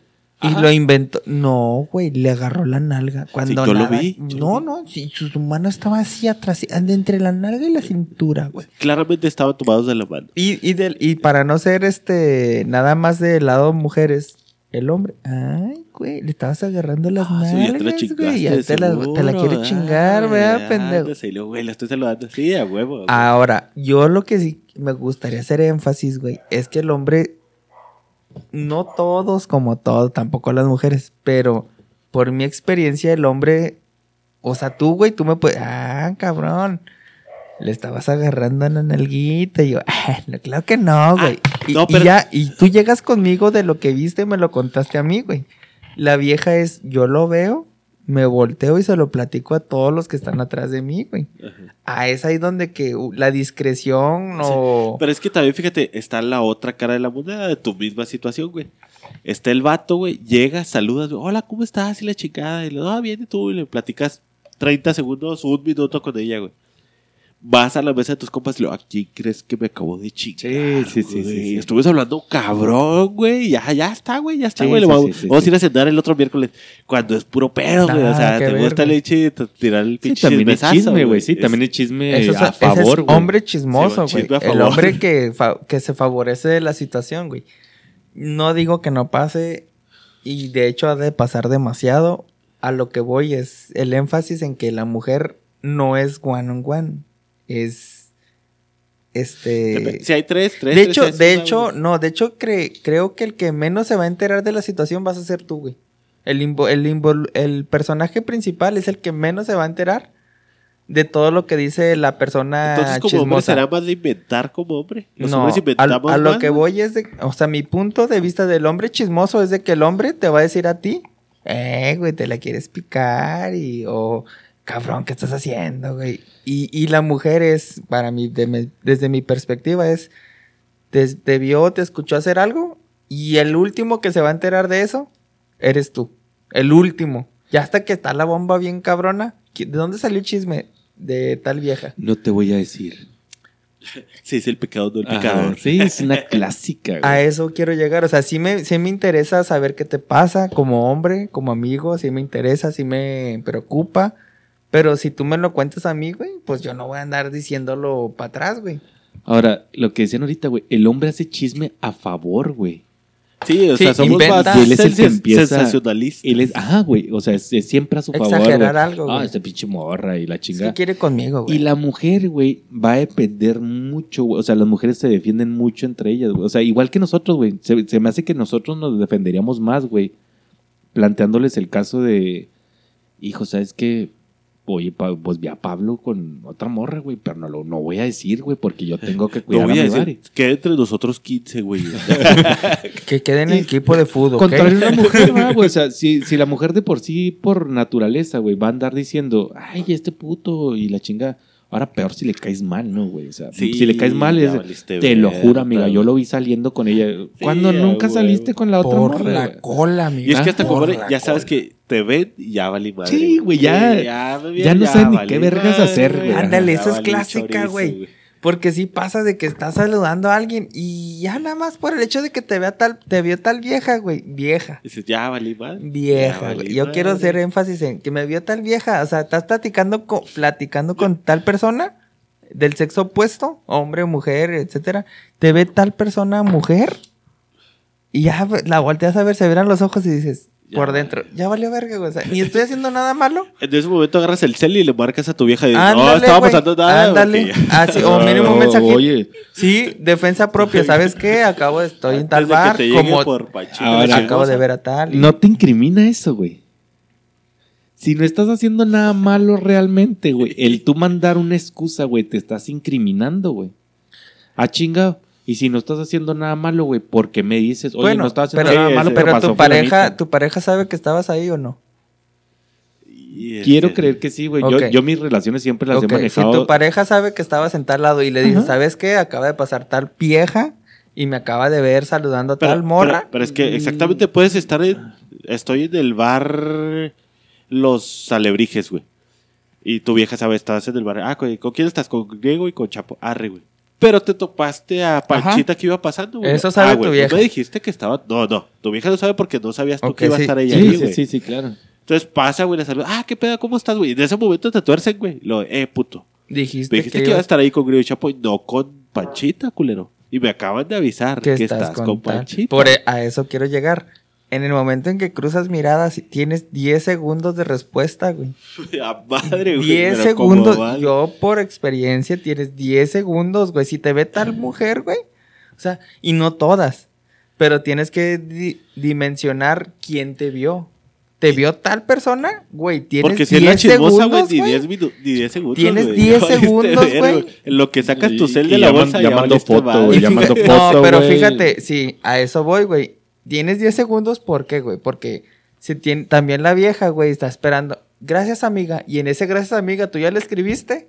Y Ajá. lo inventó. No, güey, le agarró la nalga. Cuando yo lo vi, yo No, lo no, si su mano estaba así atrás, entre la nalga y la cintura, güey. Claramente estaban tomados de la mano. Y, y, del, y para no ser este nada más del lado mujeres, el hombre, ay, güey, le estabas agarrando las Ah, sí, ya te nalgas, güey. Ya te la, te la quiere chingar, Ay, ¿verdad, pendejo? luego, güey, la estoy saludando. Sí, a huevo. güey. Ahora, yo lo que sí me gustaría hacer énfasis, güey, es que el hombre, no todos como todos, tampoco las mujeres, pero por mi experiencia, el hombre, o sea, tú, güey, tú me puedes, ah, cabrón, le estabas agarrando en la nalguita y yo, ah, no, claro que no, güey. y, no, y pero- ya, y tú llegas conmigo de lo que viste, me lo contaste a mí, güey. La vieja es, yo lo veo, me volteo y se lo platico a todos los que están atrás de mí, güey. Ajá. Ah, es ahí donde que uh, la discreción o... Pero es que también, fíjate, está la otra cara de la moneda de tu misma situación, güey. Está el vato, güey, llega, saludas, güey, hola, ¿cómo estás? Y la chingada, y le ah, viene tú, y le platicas 30 segundos, un minuto con ella, güey. Vas a la mesa de tus compas y lo, aquí crees que me acabo de chingar. Sí, sí, sí, sí, sí. Estuvimos hablando cabrón, güey. Ya, ya está, güey, ya está, güey. vamos, sí, sí, vamos sí. a ir a cenar el otro miércoles. Cuando es puro pedo, güey. o sea, te gusta leche y te tirar el Sí, pinche también es chisme, güey. Sí, también es chisme a favor, güey. hombre chismoso, güey. el hombre que, que se favorece de la situación, güey. No digo que no pase y de hecho ha de pasar demasiado. A lo que voy es el énfasis en que la mujer no es one on one. Es este Si hay tres, tres. de tres, hecho, es de hecho, no, de hecho cre- creo que el que menos se va a enterar de la situación vas a ser tú, güey. El, invo- el, el personaje principal es el que menos se va a enterar de todo lo que dice la persona Entonces, como hombre, chismosa. será más de inventar como hombre. Los no, hombres a, inventamos a lo más, que güey. voy es de, o sea, mi punto de vista del hombre chismoso es de que el hombre te va a decir a ti, eh, güey, te la quieres picar y, o, cabrón, ¿qué estás haciendo, güey? Y, y la mujer es, para mí, de desde mi perspectiva, es, te, te vio, te escuchó hacer algo y el último que se va a enterar de eso, eres tú. El último. Ya hasta que está la bomba bien cabrona. ¿qui- ¿De dónde salió el chisme de tal vieja? No te voy a decir. Sí, es el pecado, no el Ajá, pecador. Sí, es una clásica, güey. A eso quiero llegar. O sea, sí me, sí me interesa saber qué te pasa como hombre, como amigo. Sí me interesa, sí me preocupa. Pero si tú me lo cuentas a mí, güey, pues yo no voy a andar diciéndolo para atrás, güey. Ahora, lo que decían ahorita, güey, el hombre hace chisme a favor, güey. Sí, o Sí, sea, somos más Y él es el que empieza- sensacionalistas. Él es, ajá, güey, o sea, es, es siempre a su favor. Exagerar güey. algo, Ah, güey. esta pinche morra y la chingada. que quiere conmigo, güey. Y la mujer, güey, va a depender mucho, güey. O sea, las mujeres se defienden mucho entre ellas, güey. O sea, igual que nosotros, güey. Se, se me hace que nosotros nos defenderíamos más, güey. Planteándoles el caso de, hijo, ¿sabes qué? Oye, pa- pues vi a Pablo con otra morra, güey, pero no lo no voy a decir, güey, porque yo tengo que No cuidar voy a a mi decir Mari. que entre nosotros 15, güey. Que quede en el equipo de fútbol, ¿ok? Contrario a una mujer, ¿verdad, güey? O sea, si, si la mujer de por sí, por naturaleza, güey, va a andar diciendo, ay, este puto y la chinga. Ahora peor si le caes mal, ¿no, güey? O sea, Sí, si le caes mal, es, te lo juro, amiga. Yo lo vi saliendo con ella. ¿Cuándo nunca saliste con la otra Por morra, la güey? cola, amigo. Y es que hasta como ya sabes cola. que te ven y ya valí madre. Sí, güey, ya- ya, no saben ni qué vergas madre, hacer, güey. Ándale, esa es clásica, chorizo, güey. Porque sí pasa de que estás saludando a alguien y ya nada más por el hecho de que te vea tal, te vio tal vieja, güey. Vieja. Dices, ya valí. Ya Vieja, valí güey. Yo quiero hacer énfasis en que me vio tal vieja. O sea, estás platicando con, platicando con tal persona del sexo opuesto, hombre, mujer, etcétera. Te ve tal persona mujer y ya la volteas a ver, se verán los ojos y dices, Ya. por dentro, ya valió verga, güey. O sea, ni estoy haciendo nada malo. En ese momento agarras el cel y le marcas a tu vieja y dices, no, estaba pasando nada. Ándale. Así, o mínimo un mensajito. Oye, Sí, defensa propia. ¿Sabes qué? Acabo de estoy en Antes tal de que bar, como por Ahora- la acabo de ver a tal. y- no te incrimina eso, güey. Si no estás haciendo nada malo realmente, güey, el tú mandar una excusa, güey, te estás incriminando, güey. Ah, chinga. Y si no estás haciendo nada malo, güey, ¿por qué me dices? Oye, bueno, no estás haciendo pero, nada malo, pero tu pareja, fulanito"? tu pareja sabe que estabas ahí o no. Quiero creer que sí, güey. Yo, yo mis relaciones siempre las Ok, he Si manejado. tu pareja sabe que estabas en tal lado y le dices. ¿sabes qué? Acaba de pasar tal vieja y me acaba de ver saludando a Pero, tal morra. pero- pero es que exactamente puedes estar en. Estoy en el bar Los Alebrijes, güey. Y tu vieja sabe, estás en el bar. Ah, ¿con, ¿con quién estás? Con Diego y con Chapo. Arre, güey. Pero te topaste a Panchita que iba pasando, güey. Eso sabe Ah, tu vieja. Tú me dijiste que estaba. No, no. Tu vieja no sabe porque no sabías tú que iba sí. a estar ella Sí, ahí, sí, güey. sí, sí, claro. Entonces pasa, güey, le saluda. Ah, ¿qué pedo? ¿Cómo estás, güey? En ese momento te tuercen, güey. Lo, eh, puto. dijiste, Me dijiste que, que, iba a estar ahí con Grillo y Chapo y no con Panchita, culero. Y me acaban de avisar que que, estás, con, tal. Panchita. Por e- a eso quiero llegar. En el momento en que cruzas miradas, tienes 10 segundos de respuesta, güey. A madre, güey. 10 pero ¿cómo segundos. va? Yo, por experiencia, tienes 10 segundos, güey. Si te ve tal mujer, güey. O sea, y no todas. Pero tienes que di- dimensionar quién te vio. ¿Te vio tal persona? Güey, tienes Porque 10 si es la chismosa, güey, segundos, ni güey. 10 minutos, ni 10 segundos. Tienes güey. 10 Ya valiste segundos, güey. En lo que sacas tu cel y de la bolsa, ya ya mando valiste foto, güey, Y ya fíjate- mando no, foto, pero fíjate, sí, a eso voy, güey. Tienes 10 segundos, ¿por qué, güey? Porque si tiene, también la vieja, güey, está esperando. Gracias, amiga. Y en ese gracias, amiga, ¿tú ya le escribiste?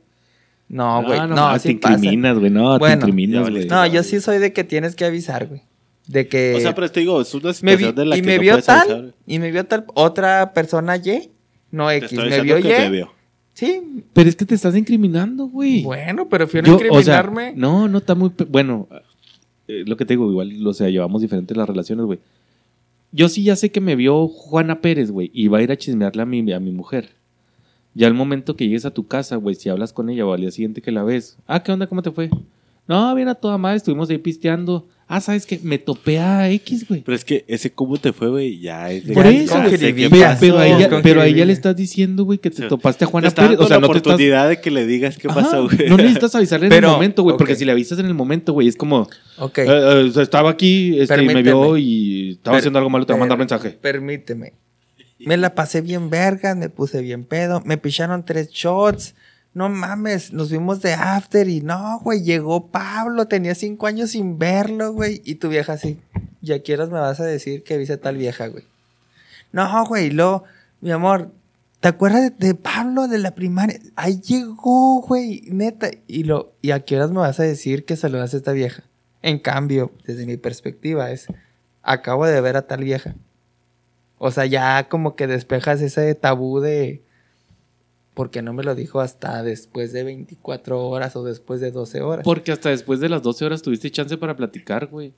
No, güey. No, no, sí te pasa. incriminas, güey. No, Bueno, te incriminas, güey. No, yo sí soy de que tienes que avisar, güey. De que O sea, pero te digo, es una vi- situación de la y que me no vio tal, avisar. y me vio tal otra persona Y, no Te X, estoy me vio que me Y, vio. Sí, Pero es que te estás incriminando, güey. bueno, pero fui a Yo, o sea, incriminarme. no, no está muy. pe- Bueno, eh, lo que te digo, igual, o sea, llevamos diferentes las relaciones, güey. Yo sí ya sé que me vio Juana Pérez, güey, y va a ir a chismearle a mi, a mi mujer. Ya al momento que llegues a tu casa, güey, si hablas con ella o al día siguiente que la ves, ah, ¿qué onda? ¿Cómo te fue? No, bien a toda madre, estuvimos ahí pisteando. Ah, ¿sabes qué? Me topé a X, güey. Pero es que ese cómo te fue, güey, ya es de Por que- eso, ya. Pero, a ella, con pero a ella jiribilla. le estás diciendo, güey, que te Sí. topaste a Juana Pérez. O sea, la no te estás oportunidad de que le digas qué Ajá, pasó, güey. No necesitas avisarle en el momento, güey, porque si le avisas en el momento, güey, es como, Ok. eh, eh, estaba aquí, este, y me Permíteme. vio y estaba Per- haciendo algo malo, te va a mandar mensaje. Permíteme. Me la pasé bien verga, me puse bien pedo, me picharon tres shots. No mames, nos fuimos de after y no, güey, llegó Pablo, tenía cinco años sin verlo, güey. Y tu vieja así, ya quieras me vas a decir que viste a tal vieja, güey. No, güey, lo, mi amor, ¿te acuerdas de, Pablo de la primaria? Ahí llegó, güey, neta. Y lo, ¿y a qué horas me vas a decir que saludaste a esta vieja? En cambio, desde mi perspectiva es, acabo de ver a tal vieja. O sea, ya como que despejas ese tabú de... Porque no me lo dijo hasta después de 24 horas o después de 12 horas. Porque hasta después de las 12 horas tuviste chance para platicar, güey.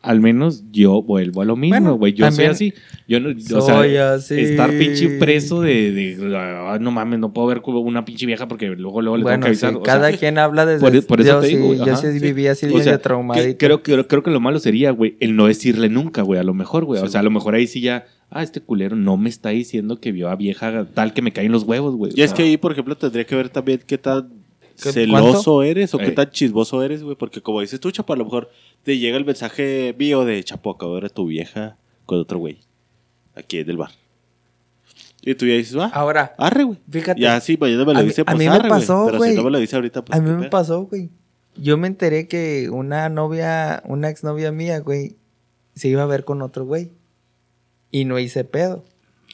Al menos yo vuelvo a lo mismo, Bueno, güey. yo también soy así. Yo no, o soy sea, así. estar pinche preso de, de, ah, no mames, no puedo ver una pinche vieja porque luego, luego le bueno, tengo que avisar. o cada sea, quien habla desde... por- por eso yo te digo, sí, yo ajá, sí sí. viví así o medio sea, traumadito. que- creo, que- creo que lo malo sería, güey, el no decirle nunca, güey, a lo mejor, güey. o sea, a lo mejor ahí sí ya, ah, este culero no me está diciendo que vio a vieja tal que me caen los huevos, güey. Y O es que ahí, por ejemplo, tendría que ver también qué tan ¿Qué- celoso eres o qué Ey. tan chismoso eres, güey. Porque como dices tú, Chapo, a lo mejor te llega el mensaje mío de Chapo, acabo de ver a tu vieja con otro güey. Aquí en el bar. Y tú ya dices, va, Ahora, arre, güey. fíjate. Ya sí, mañana me lo A mí- dice, a pues mí me arre, güey. pasó, Pero güey. si no me lo dice ahorita, pues a mí me pedo. pasó, güey. Yo me enteré que una novia, una exnovia mía, güey, se iba a ver con otro güey. Y no hice pedo.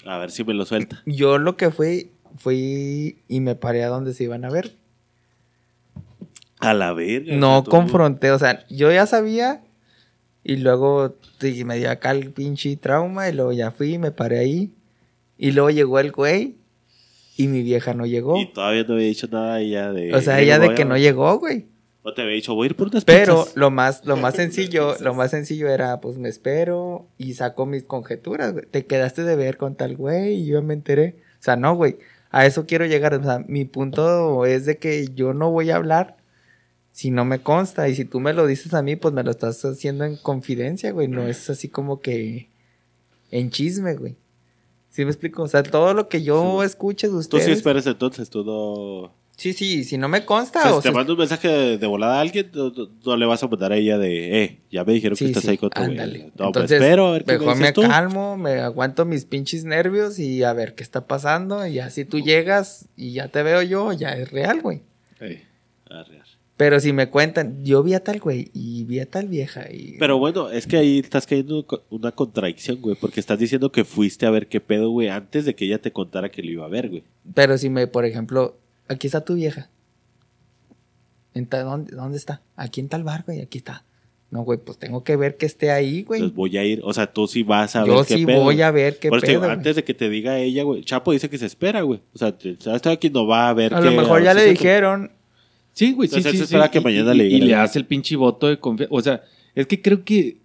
A ver si me lo suelta. Yo lo que fui, fui y me paré a donde se iban a ver. A la verga. No tú- confronté, o sea, yo ya sabía y luego me dio acá el pinche trauma y luego ya fui, me paré ahí y luego llegó el güey y mi vieja no llegó. Y todavía no había dicho nada ella de. O sea, "Eh, ella de que no llegó, güey. O te había dicho, voy a ir por unas Pero pizzas". lo más, lo más sencillo, lo más sencillo era, pues me espero y saco mis conjeturas, güey. Te quedaste de ver con tal güey y yo me enteré. O sea, no, güey. A eso quiero llegar. O sea, mi punto es de que yo no voy a hablar si no me consta. Y si tú me lo dices a mí, pues me lo estás haciendo en confidencia, güey. No es así como que en chisme, güey. ¿Sí me explico? O sea, todo lo que yo escuche de Tú ustedes. sí esperas entonces, tú no. Sí, sí, si no me consta. O sea, o si te sea, manda un mensaje de, de volada a alguien, no, no- no le vas a mandar a ella de, eh, ya me dijeron que estás sí, ahí con tu güey. ándale. No, Entonces, pues espero a ver qué me mejor me, dices tú. calmo, me aguanto mis pinches nervios y a ver qué está pasando. Y así tú llegas y ya te veo yo, ya es real, güey. arre. Pero si me cuentan, yo vi a tal güey y vi a tal vieja y... Pero bueno, es que ahí estás cayendo en una contradicción, güey, porque estás diciendo que fuiste a ver qué pedo, güey, antes de que ella te contara que lo iba a ver, güey. Pero si me, por ejemplo, aquí está tu vieja. ¿En ta- dónde, ¿Dónde está? Aquí en tal bar, güey, aquí está. No, güey, pues tengo que ver que esté ahí, güey. Entonces voy a ir, o sea, tú sí vas a ver Yo qué sí pedo. voy a ver qué Por digo, pedo, güey. antes de que te diga ella, güey, Chapo dice que se espera, güey. O sea, estoy aquí no va a ver A lo mejor ya le dijeron, Sí, güey, sí, Entonces, sí, él se sí. espera que Y- mañana y, le y diga. le hace el pinche voto de confianza. O sea, es que creo que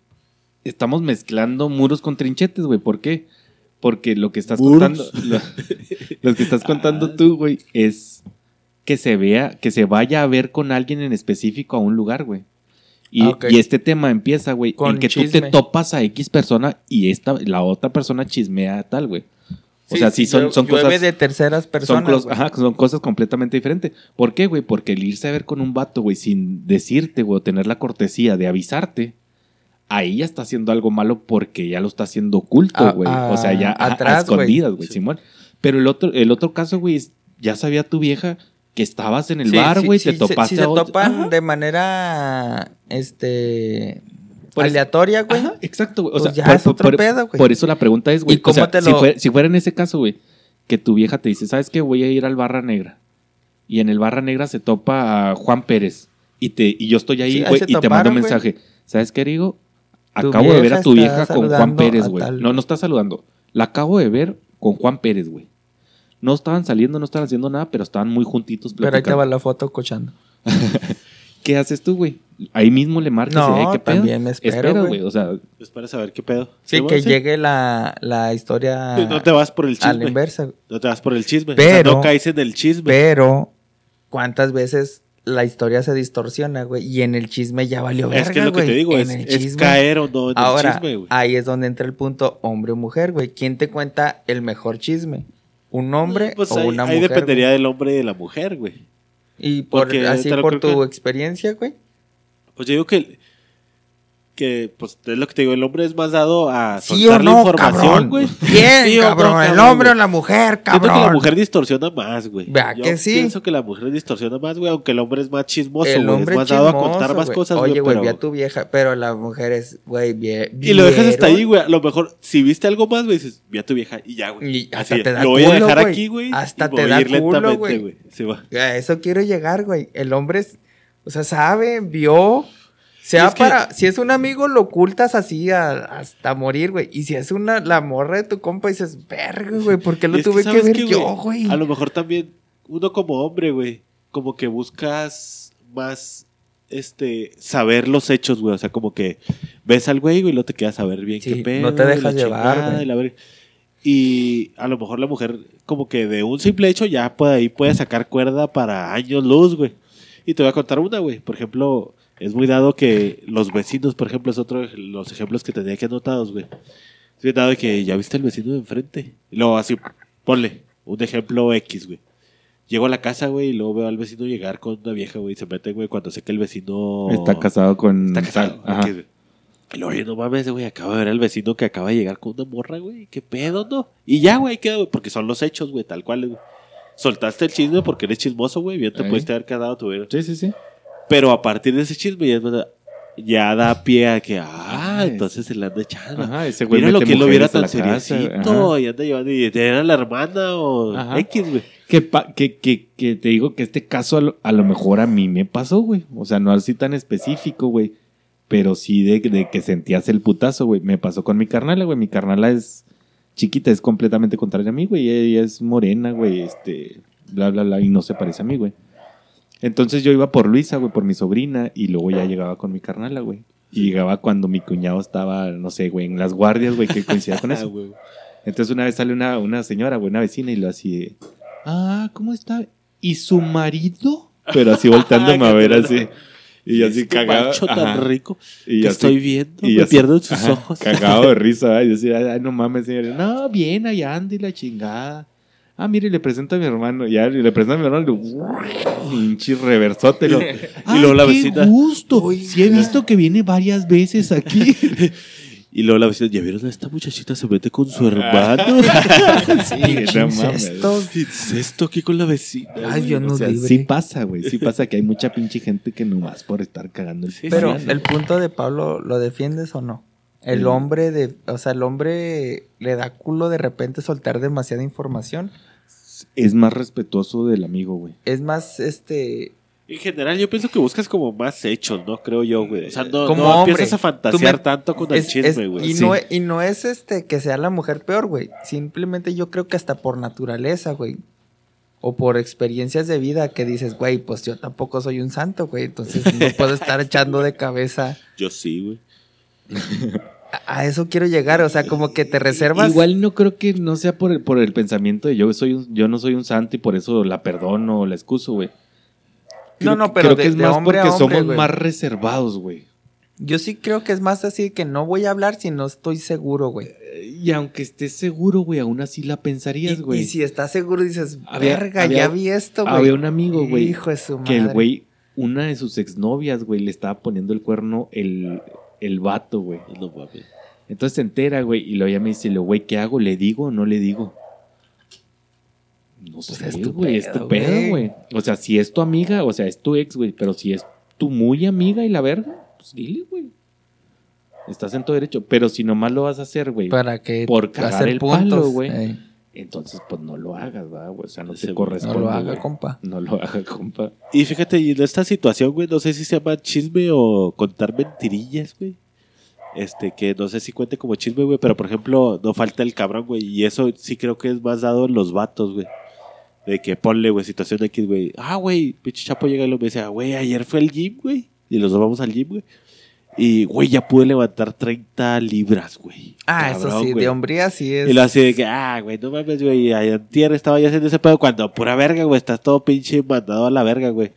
estamos mezclando muros con trinchetes, güey. ¿Por qué? Porque lo que estás contando, lo, lo que estás contando tú, güey, es que se vea, que se vaya a ver con alguien en específico a un lugar, güey. Y, Ah, y este tema empieza, güey, Con en que tú te topas a X persona y esta, la otra persona chismea a tal, güey. O Sí, sea, sí, son, son cosas de terceras son, personas. güey. ajá, son cosas completamente diferentes. ¿Por qué, güey? Porque el irse a ver con un vato, güey, sin decirte, güey, o tener la cortesía de avisarte, ahí ya está haciendo algo malo porque ya lo está haciendo oculto, Ah, güey. ah, o sea, ya a- a, atrás, güey. escondidas, güey, Sí. Simón. Pero el otro, el otro caso, güey, es, ya sabía tu vieja que estabas en el Sí, bar, güey, sí, te se- topaste Si se a otro- topan Ajá, de manera este Por aleatoria, güey. exacto, güey. O pues sea, ya es otro pedo, güey. Por eso la pregunta es, güey, ¿Y cómo o sea, si, fuera, si fuera en ese caso, güey, que tu vieja te dice, ¿sabes qué? Voy a ir al Barra Negra. Y en el Barra Negra se topa a Juan Pérez. Y, te, y yo estoy ahí, güey, se y te mando un mensaje. ¿Sabes qué, Rigo? Acabo de ver a tu vieja con Juan Pérez, güey. tal- No, no está saludando. La acabo de ver con Juan Pérez, güey. No estaban saliendo, no estaban haciendo nada, pero estaban muy juntitos. Pero ahí te va la foto cochando. ¿Qué haces tú, güey? Ahí mismo le marcas. No, y, "Ey, ¿qué pedo?". también me espero, güey. O sea, Es para saber qué pedo. Sí, que llegue la, la historia No te vas por el a la chisme. inversa. No te vas por el chisme. Pero- o sea, no caes en el chisme. Pero, ¿cuántas veces la historia se distorsiona, güey? Y en el chisme ya valió verga, es que es lo que güey. te digo, En es, el es chisme. caer o no en Ahora, el chisme, güey. ahí es donde entra el punto hombre o mujer, güey. ¿Quién te cuenta el mejor chisme? ¿Un hombre No, pues o ahí, una ahí mujer? dependería güey? del hombre y de la mujer, güey. Y por, porque así por tu que- experiencia, güey. Pues yo digo que, que pues es lo que te digo, el hombre es más dado a ¿Sí soltar o la información, güey. ¿Quién, Sí no, cabrón? ¿El hombre o güey. la mujer, Siento cabrón? que la mujer distorsiona más, güey. Vea Yo que sí. pienso que la mujer distorsiona más, güey, aunque el hombre es más chismoso, el güey. hombre Es más dado a contar más güey. cosas, Oye, güey, vi a tu vieja, pero la mujer es, güey, vie- Y lo dejas hasta ahí, güey. A lo mejor, si viste algo más, güey, dices, vi a tu vieja y ya, güey. Y hasta Así, te da Lo voy a culo, dejar güey. aquí, güey. Hasta y te voy da a ir culo, lentamente, güey. Sí. A eso quiero llegar, güey. El hombre es, o sea, sabe, vio. Sea que- para, si es un amigo, lo ocultas así a- hasta morir, güey. Y si es una, la morra de tu compa, dices, verga, güey, ¿por qué lo es tuve que, ¿sabes ver yo, güey? A lo mejor también, uno como hombre, güey, como que buscas más, este, saber los hechos, güey. O sea, como que ves al güey, güey, y no te quedas a ver bien Sí, qué pedo. no te la dejas llevar, güey. la verga. Y a lo mejor la mujer, como que de un simple hecho, ya puede, ahí puede sacar cuerda para años luz, güey. Y te voy a contar una, güey. Por ejemplo, es muy dado que los vecinos, por ejemplo, es otro de los ejemplos que tenía que anotados, güey. Es bien dado que ya viste al vecino de enfrente. Y luego así, ponle un ejemplo X, güey. Llego a la casa, güey, y luego veo al vecino llegar con una vieja, güey, y se mete, güey, cuando sé que el vecino... está casado con. Está casado. Ajá. X. Y luego, oye, no mames, güey, acabo de ver al vecino que acaba de llegar con una morra, güey. ¿Qué pedo, no? Y ya, güey, queda, güey, porque son los hechos, güey, tal cual, güey. Soltaste el chisme porque eres chismoso, güey, bien te Ey. pudiste haber quedado tu vida. Sí, sí, sí. Pero a partir de ese chisme ya, ya da pie a que, ah, Ah, entonces se le anda echando. Ajá, ese güey Mira lo que él lo viera tan seriecito y anda llevando, y era la hermana o Ajá. X, güey. Que, que, que, que te digo que este caso a lo, a lo mejor a mí me pasó, güey. O sea, no así tan específico, güey. Pero sí de, de que sentías el putazo, güey. Me pasó con mi carnala, güey. Mi carnala es chiquita, es completamente contraria a mí, güey. Ella es morena, güey. Este, bla, bla, bla. Y no se parece a mí, güey. Entonces yo iba por Luisa, güey, por mi sobrina. Y luego ya llegaba con mi carnala, güey. Y llegaba cuando mi cuñado estaba, no sé, güey, en las guardias, güey, que coincidía con Ah, eso. Entonces una vez sale una, una señora, güey, una vecina y lo así ah, ¿cómo está? ¿Y su marido? Pero así volteándome a ver así. Y yo así Este cagado. tan rico Y que así- estoy viendo, y me así- pierdo en sus ajá, ojos. Cagado de risa, ¿eh? y yo decía, ay, no mames, señora. No, bien, allá anda y la chingada. Ah, mire, le presento a mi hermano. Ya, y le presento a mi hermano. Y lo, pinche reversote. Lo, Y luego la "Ay, vecina, Qué gusto. Sí, he visto que viene varias veces aquí. Y luego la vecina, ¿ya vieron a esta muchachita se mete con su hermano? sí, Pinche no mames. incesto. ¿Qué es esto aquí con la vecina? Ay, Dios O nos sea, sí pasa, güey. Sí pasa que hay mucha pinche gente que nomás por estar cagando el Sí, Pero el punto de Pablo, ¿lo defiendes o no? El Sí. hombre de, o sea, el hombre le da culo de repente soltar demasiada información. es más respetuoso del amigo, güey. Es más, este, En general, yo pienso que buscas como más hechos, ¿no? Creo yo, güey. O sea, no, Como no hombre, empiezas a fantasear me- tanto con el es- chisme, es- güey. y, Sí. no, e- y no es este que sea la mujer peor, güey. Simplemente yo creo que hasta por naturaleza, güey. O por experiencias de vida que dices, güey, pues yo tampoco soy un santo, güey. Entonces no puedo estar echando de cabeza. Yo sí, güey. A, eso quiero llegar, o sea, como que te reservas. Igual no creo que no sea por el, por el pensamiento de yo soy un- yo no soy un santo y por eso la perdono o la excuso, güey. No, no, pero creo de- que es más porque hombre, somos más reservados, güey. Yo sí creo que es más así que no voy a hablar si no estoy seguro, güey. Y aunque estés seguro, güey, aún así la pensarías, güey. y si estás seguro dices, Había- verga, había- ya vi esto, güey. Había un amigo, güey, Hijo de su que el madre. güey, una de sus exnovias, güey, le estaba poniendo el cuerno el, el vato, güey. No mames. Entonces se entera, güey, y luego ella me dice, lo güey, ¿qué hago? ¿Le digo o no le digo? No Pues sé, es tu güey, es pedo, tu pedo, güey. O sea, si es tu amiga, o sea, es tu ex, güey, pero si es tu muy amiga y la verga, pues dile, güey. Estás en todo derecho, pero si nomás lo vas a hacer, güey, Para que por cagar hacer el puntos, palo, güey. Entonces pues no lo hagas, ¿verdad, güey? O sea, no Ese te corresponde, No lo haga, güey. compa. No lo haga, compa. Y fíjate, y en esta situación, güey, no sé si se llama chisme o contar mentirillas, güey. Este, que no sé si cuente como chisme, güey, pero por ejemplo, no falta el cabrón, güey. Y eso sí creo que es más dado en los vatos, güey. De que ponle, güey, situación X, güey. Ah, güey, pinche chapo llega y lo me dice, ah, güey, ayer fue al gym, güey. Y los dos vamos al gym, güey. Y, güey, ya pude levantar 30 libras, güey. Ah, eso Cabrón, sí, güey. de hombría sí es. Y lo así de que, ah, güey, no mames, güey. Ayer estaba ya haciendo ese pedo cuando pura verga, güey. Estás todo pinche mandado a la verga, güey.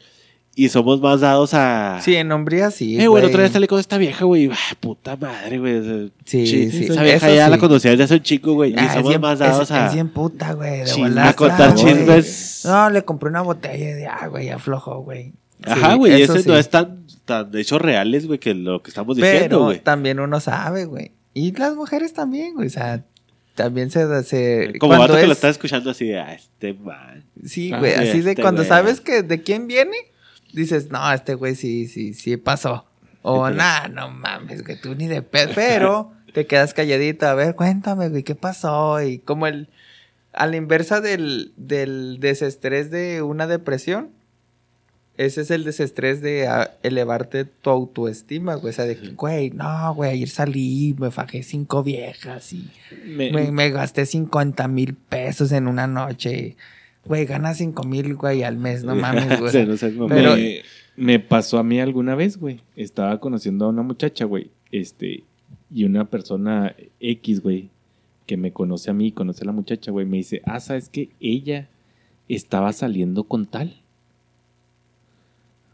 Y somos más dados a. Sí, en hombría sí. Eh, güey, otra vez salí con esta vieja, güey. Ah, puta madre, güey. Sí, chi- sí, Esa vieja eso ya la sí. conocía desde hace un chico, güey. Ah, y somos bien- más dados es, a. es bien puta, güey. De a contar ah, chismes. No, le compré una botella de agua güey, aflojó, güey. Ajá, Sí, güey. y eso ese sí. no es tan, tan de hechos reales, güey, que lo que estamos diciendo, Pero güey. también uno sabe, güey. Y las mujeres también, güey. O sea, también se... se Como cuando vato que lo es- estás escuchando así de, ah, este man. Sí, Ah, güey. sí, así de este cuando güey. sabes que de quién viene, dices, no, este güey sí, sí, sí pasó. O, nah, no mames, güey, tú ni de pedo. Pero te quedas calladito. A ver, cuéntame, güey, ¿qué pasó? Y como el... A la inversa del, del desestrés de una depresión, ese es el desestrés de ah, elevarte tu autoestima, güey. O sea, de que, güey, no, güey, ayer salí, me fajé cinco viejas y Me- me, me gasté 50 mil pesos en una noche. Güey, ganas 5 mil, güey, al mes, no mames, güey. No. Pero- me, me pasó a mí alguna vez, güey. Estaba conociendo a una muchacha, güey. Este, y una persona X, güey, que me conoce a mí, conoce a la muchacha, güey, me dice, ah, ¿sabes que Ella estaba saliendo con tal.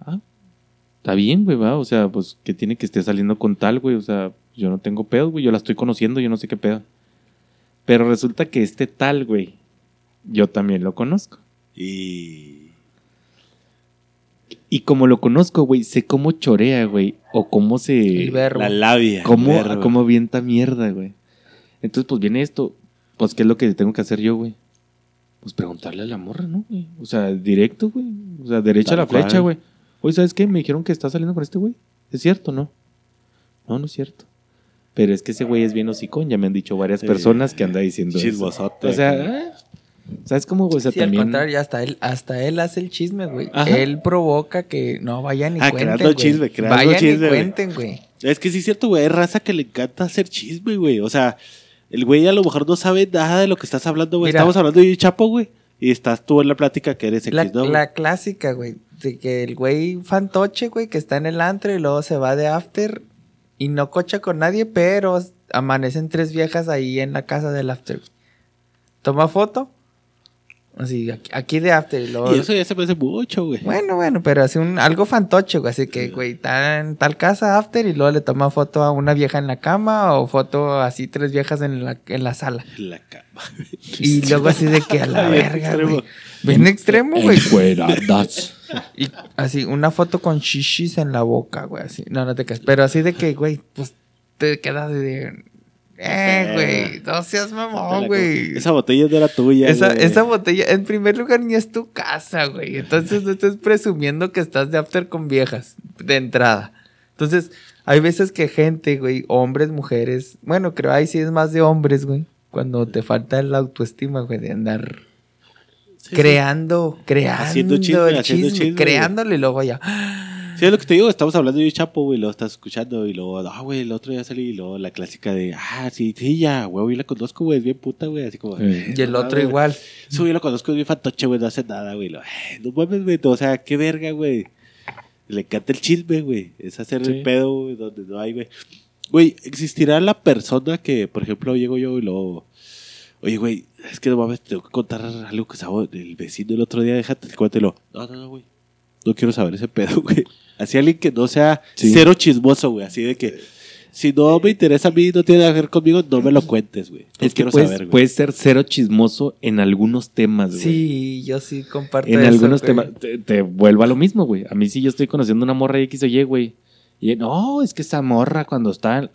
Ah, está bien, güey, va. O sea, pues, que tiene que esté saliendo con tal, güey. O sea, yo no tengo pedo, güey. Yo la estoy conociendo, yo no sé qué pedo. Pero resulta que este tal, güey, yo también lo conozco. Y. Y como lo conozco, güey, sé cómo chorea, güey. O cómo El se. verbo. La labia. Cómo, el verbo. cómo avienta mierda, güey. Entonces, pues viene esto. Pues, ¿qué es lo que tengo que hacer yo, güey? Pues preguntarle a la morra, ¿no, güey? O sea, directo, güey. O sea, derecha a la flecha, güey. Oye, ¿sabes qué? Me dijeron que está saliendo con este güey. ¿Es cierto, no? No, no es cierto. Pero es que ese güey es bien hocicón. Ya me han dicho varias Sí. personas que anda diciendo eso. Chismosote. O sea, ah, ¿sabes cómo, güey? O sea, Sí, al también... contrario, hasta él, hasta él hace el chisme, güey. Ajá. Él provoca que no vayan y Ah, cuenten, creando güey. chisme, creando Vayan chisme, y güey. cuenten, güey. Es que sí es cierto, güey. Hay raza que le encanta hacer chisme, güey. O sea, el güey a lo mejor no sabe nada de lo que estás hablando, güey. Mira. Estamos hablando de Chapo, güey. Y estás tú en la plática que eres La, ¿no? güey? la clásica, güey. De que el güey fantoche, güey, que está en el antro y luego se va de after y no cocha con nadie, pero amanecen tres viejas ahí en la casa del after. Toma foto. Así, aquí, aquí de after. Y luego, Y eso ya se hace mucho, güey. Bueno, bueno, pero así un, algo fantoche, güey. Así que, güey, está en tal casa after y luego le toma foto a una vieja en la cama o foto así tres viejas en la, en la sala. En la cama. Y luego así de que a la verga, güey. Bien extremo, güey. Y así, una foto con shishis en la boca, güey, así. No, no te quedas. Pero así de que, güey, pues te quedas de... Eh, güey, no seas mamón, güey. Esa botella era tuya. Esa, güey. esa botella, en primer lugar, ni es tu casa, güey. Entonces no estés presumiendo que estás de after con viejas, de entrada. Entonces, hay veces que gente, güey, hombres, mujeres, bueno, creo ahí sí es más de hombres, güey. Cuando te falta la autoestima, güey, de andar Sí, sí. creando, creando Haciendo chisme, chisme, haciendo chisme, creándole y luego ya. Sí, es lo que te digo, estamos hablando de Chapo, güey, lo estás escuchando y luego, ah, güey, el otro día salí y luego la clásica de, ah, sí, sí, ya, güey, yo la conozco, güey, es bien puta, güey, así como. Eh. Y el "Ah, otro igual. Sí, güey, lo conozco, es bien fantoche, güey, no hace nada, güey. "Eh, no mames, güey, o sea, qué verga, güey. Le encanta el chisme, güey, es hacer Sí. el pedo, güey, donde no hay, güey. Güey, ¿existirá la persona que, por ejemplo, llego yo y luego, oye, güey, es que no mames, tengo que contar algo que estaba el vecino el otro día, déjate, cuéntelo. No, no, no, güey, no quiero saber ese pedo, güey. Así alguien que no sea Sí. cero chismoso, güey, así de que si no me interesa a mí, no tiene nada que ver conmigo, no me lo cuentes, güey. No Es que quiero puedes, saber, puedes ser cero chismoso en algunos temas, güey. Sí, yo sí comparto En eso, algunos güey. temas. Te, te vuelvo a lo mismo, güey. A mí sí yo estoy conociendo una morra X o Y, güey. Y no, es que esa morra cuando está.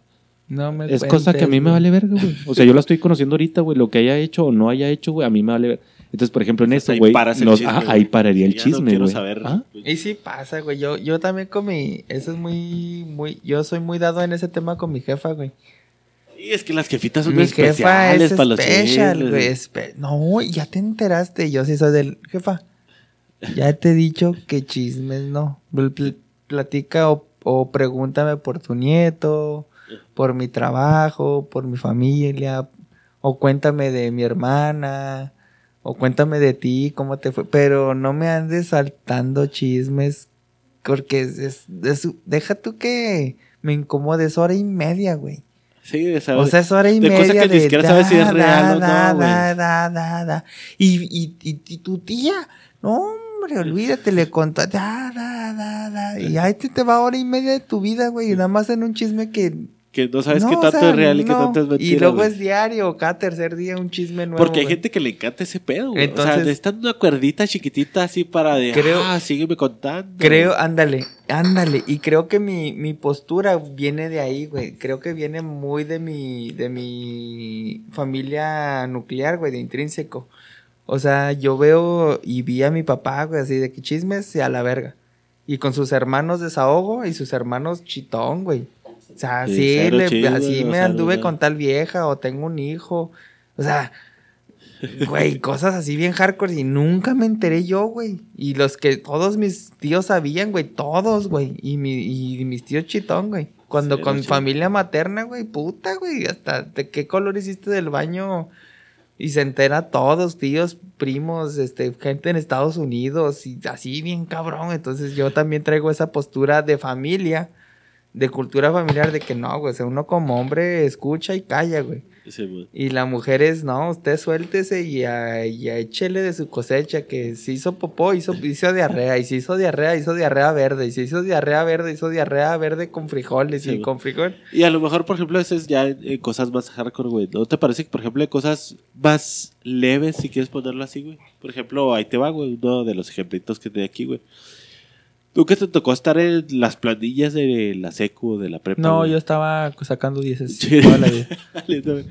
No me Es cosa que a mí me vale verga, güey. O sea, yo la estoy conociendo ahorita, güey. Lo que haya hecho o no haya hecho, güey, a mí me vale verga. Entonces, por ejemplo, en eso, Ahí güey. paras el nos- chisme, ah, ahí pararía el Ya chisme, quiero güey. saber. Ah, Y sí pasa, güey. Yo, yo también con mi... Eso es muy, muy... Yo soy muy dado en ese tema con mi jefa, güey. Y es que las jefitas son Mi jefa especiales es para los güey. espe- No, ya te enteraste. Yo sí soy del... Jefa, ya te he dicho que chismes no. Pl- pl- Platica o, o pregúntame por tu nieto, por mi trabajo, por mi familia, o cuéntame de mi hermana, O cuéntame de ti, cómo te fue. Pero no me andes saltando chismes. Porque es, es- es- deja tú que me incomode. Es hora y media, güey. Sí, de O saber- sea, es hora y de media cosas que ni siquiera sabes si es real o no, güey. da, da, da. Y, y, y, y tu tía, no, hombre, olvídate, le contó, da, da, da, da. Y ahí te, te va hora y media de tu vida, güey. Y nada más en un chisme que. Que no sabes no, qué o tanto sea, es real y qué no. tanto es mentira. Y luego es diario, cada tercer día un chisme nuevo. Porque hay gente que le encanta ese pedo, güey. o sea, Entonces- necesitan una cuerdita chiquitita así para de, Creo- ah, sígueme contando. Creo, ándale, ándale. Y creo que mi, mi postura viene de ahí, güey. Creo que viene muy de mi, de mi familia nuclear, güey, de intrínseco. O sea, yo veo y vi a mi papá, güey, así de que chismes y a la verga. Y con sus hermanos desahogo y sus hermanos chitón, güey. O sea, Sí, le- chido, así me anduve con tal vieja o tengo un hijo. O sea, Güey, cosas así bien hardcore y nunca me enteré yo, güey. Y los que todos mis tíos sabían, güey, todos, güey. Y, mi, y mis tíos chitón, güey. Cuando con familia materna, güey, puta, güey. Hasta de qué color hiciste del baño. Y se entera todos, tíos, primos, este, gente en Estados Unidos. Y así bien cabrón. Entonces yo también traigo esa postura de familia. De cultura familiar de que no, güey. O sea, uno como hombre escucha y calla, güey. Sí, güey. Y la mujer es, no, usted suéltese y, a, y a échele de su cosecha, que se hizo popó, hizo, hizo diarrea, y se hizo diarrea, hizo diarrea verde, y se hizo diarrea verde, hizo diarrea verde con frijoles Sí, y güey. con frijol. Y a lo mejor, por ejemplo, eso es ya eh, cosas más hardcore, güey. ¿No te parece que, por ejemplo, hay cosas más leves, si quieres ponerlo así, güey? Por ejemplo, ahí te va, güey, uno de los ejemplitos que tengo aquí, güey. ¿Tú que te tocó estar en las planillas de la secu, de la prepa? No, güey? yo estaba sacando dieces Sí.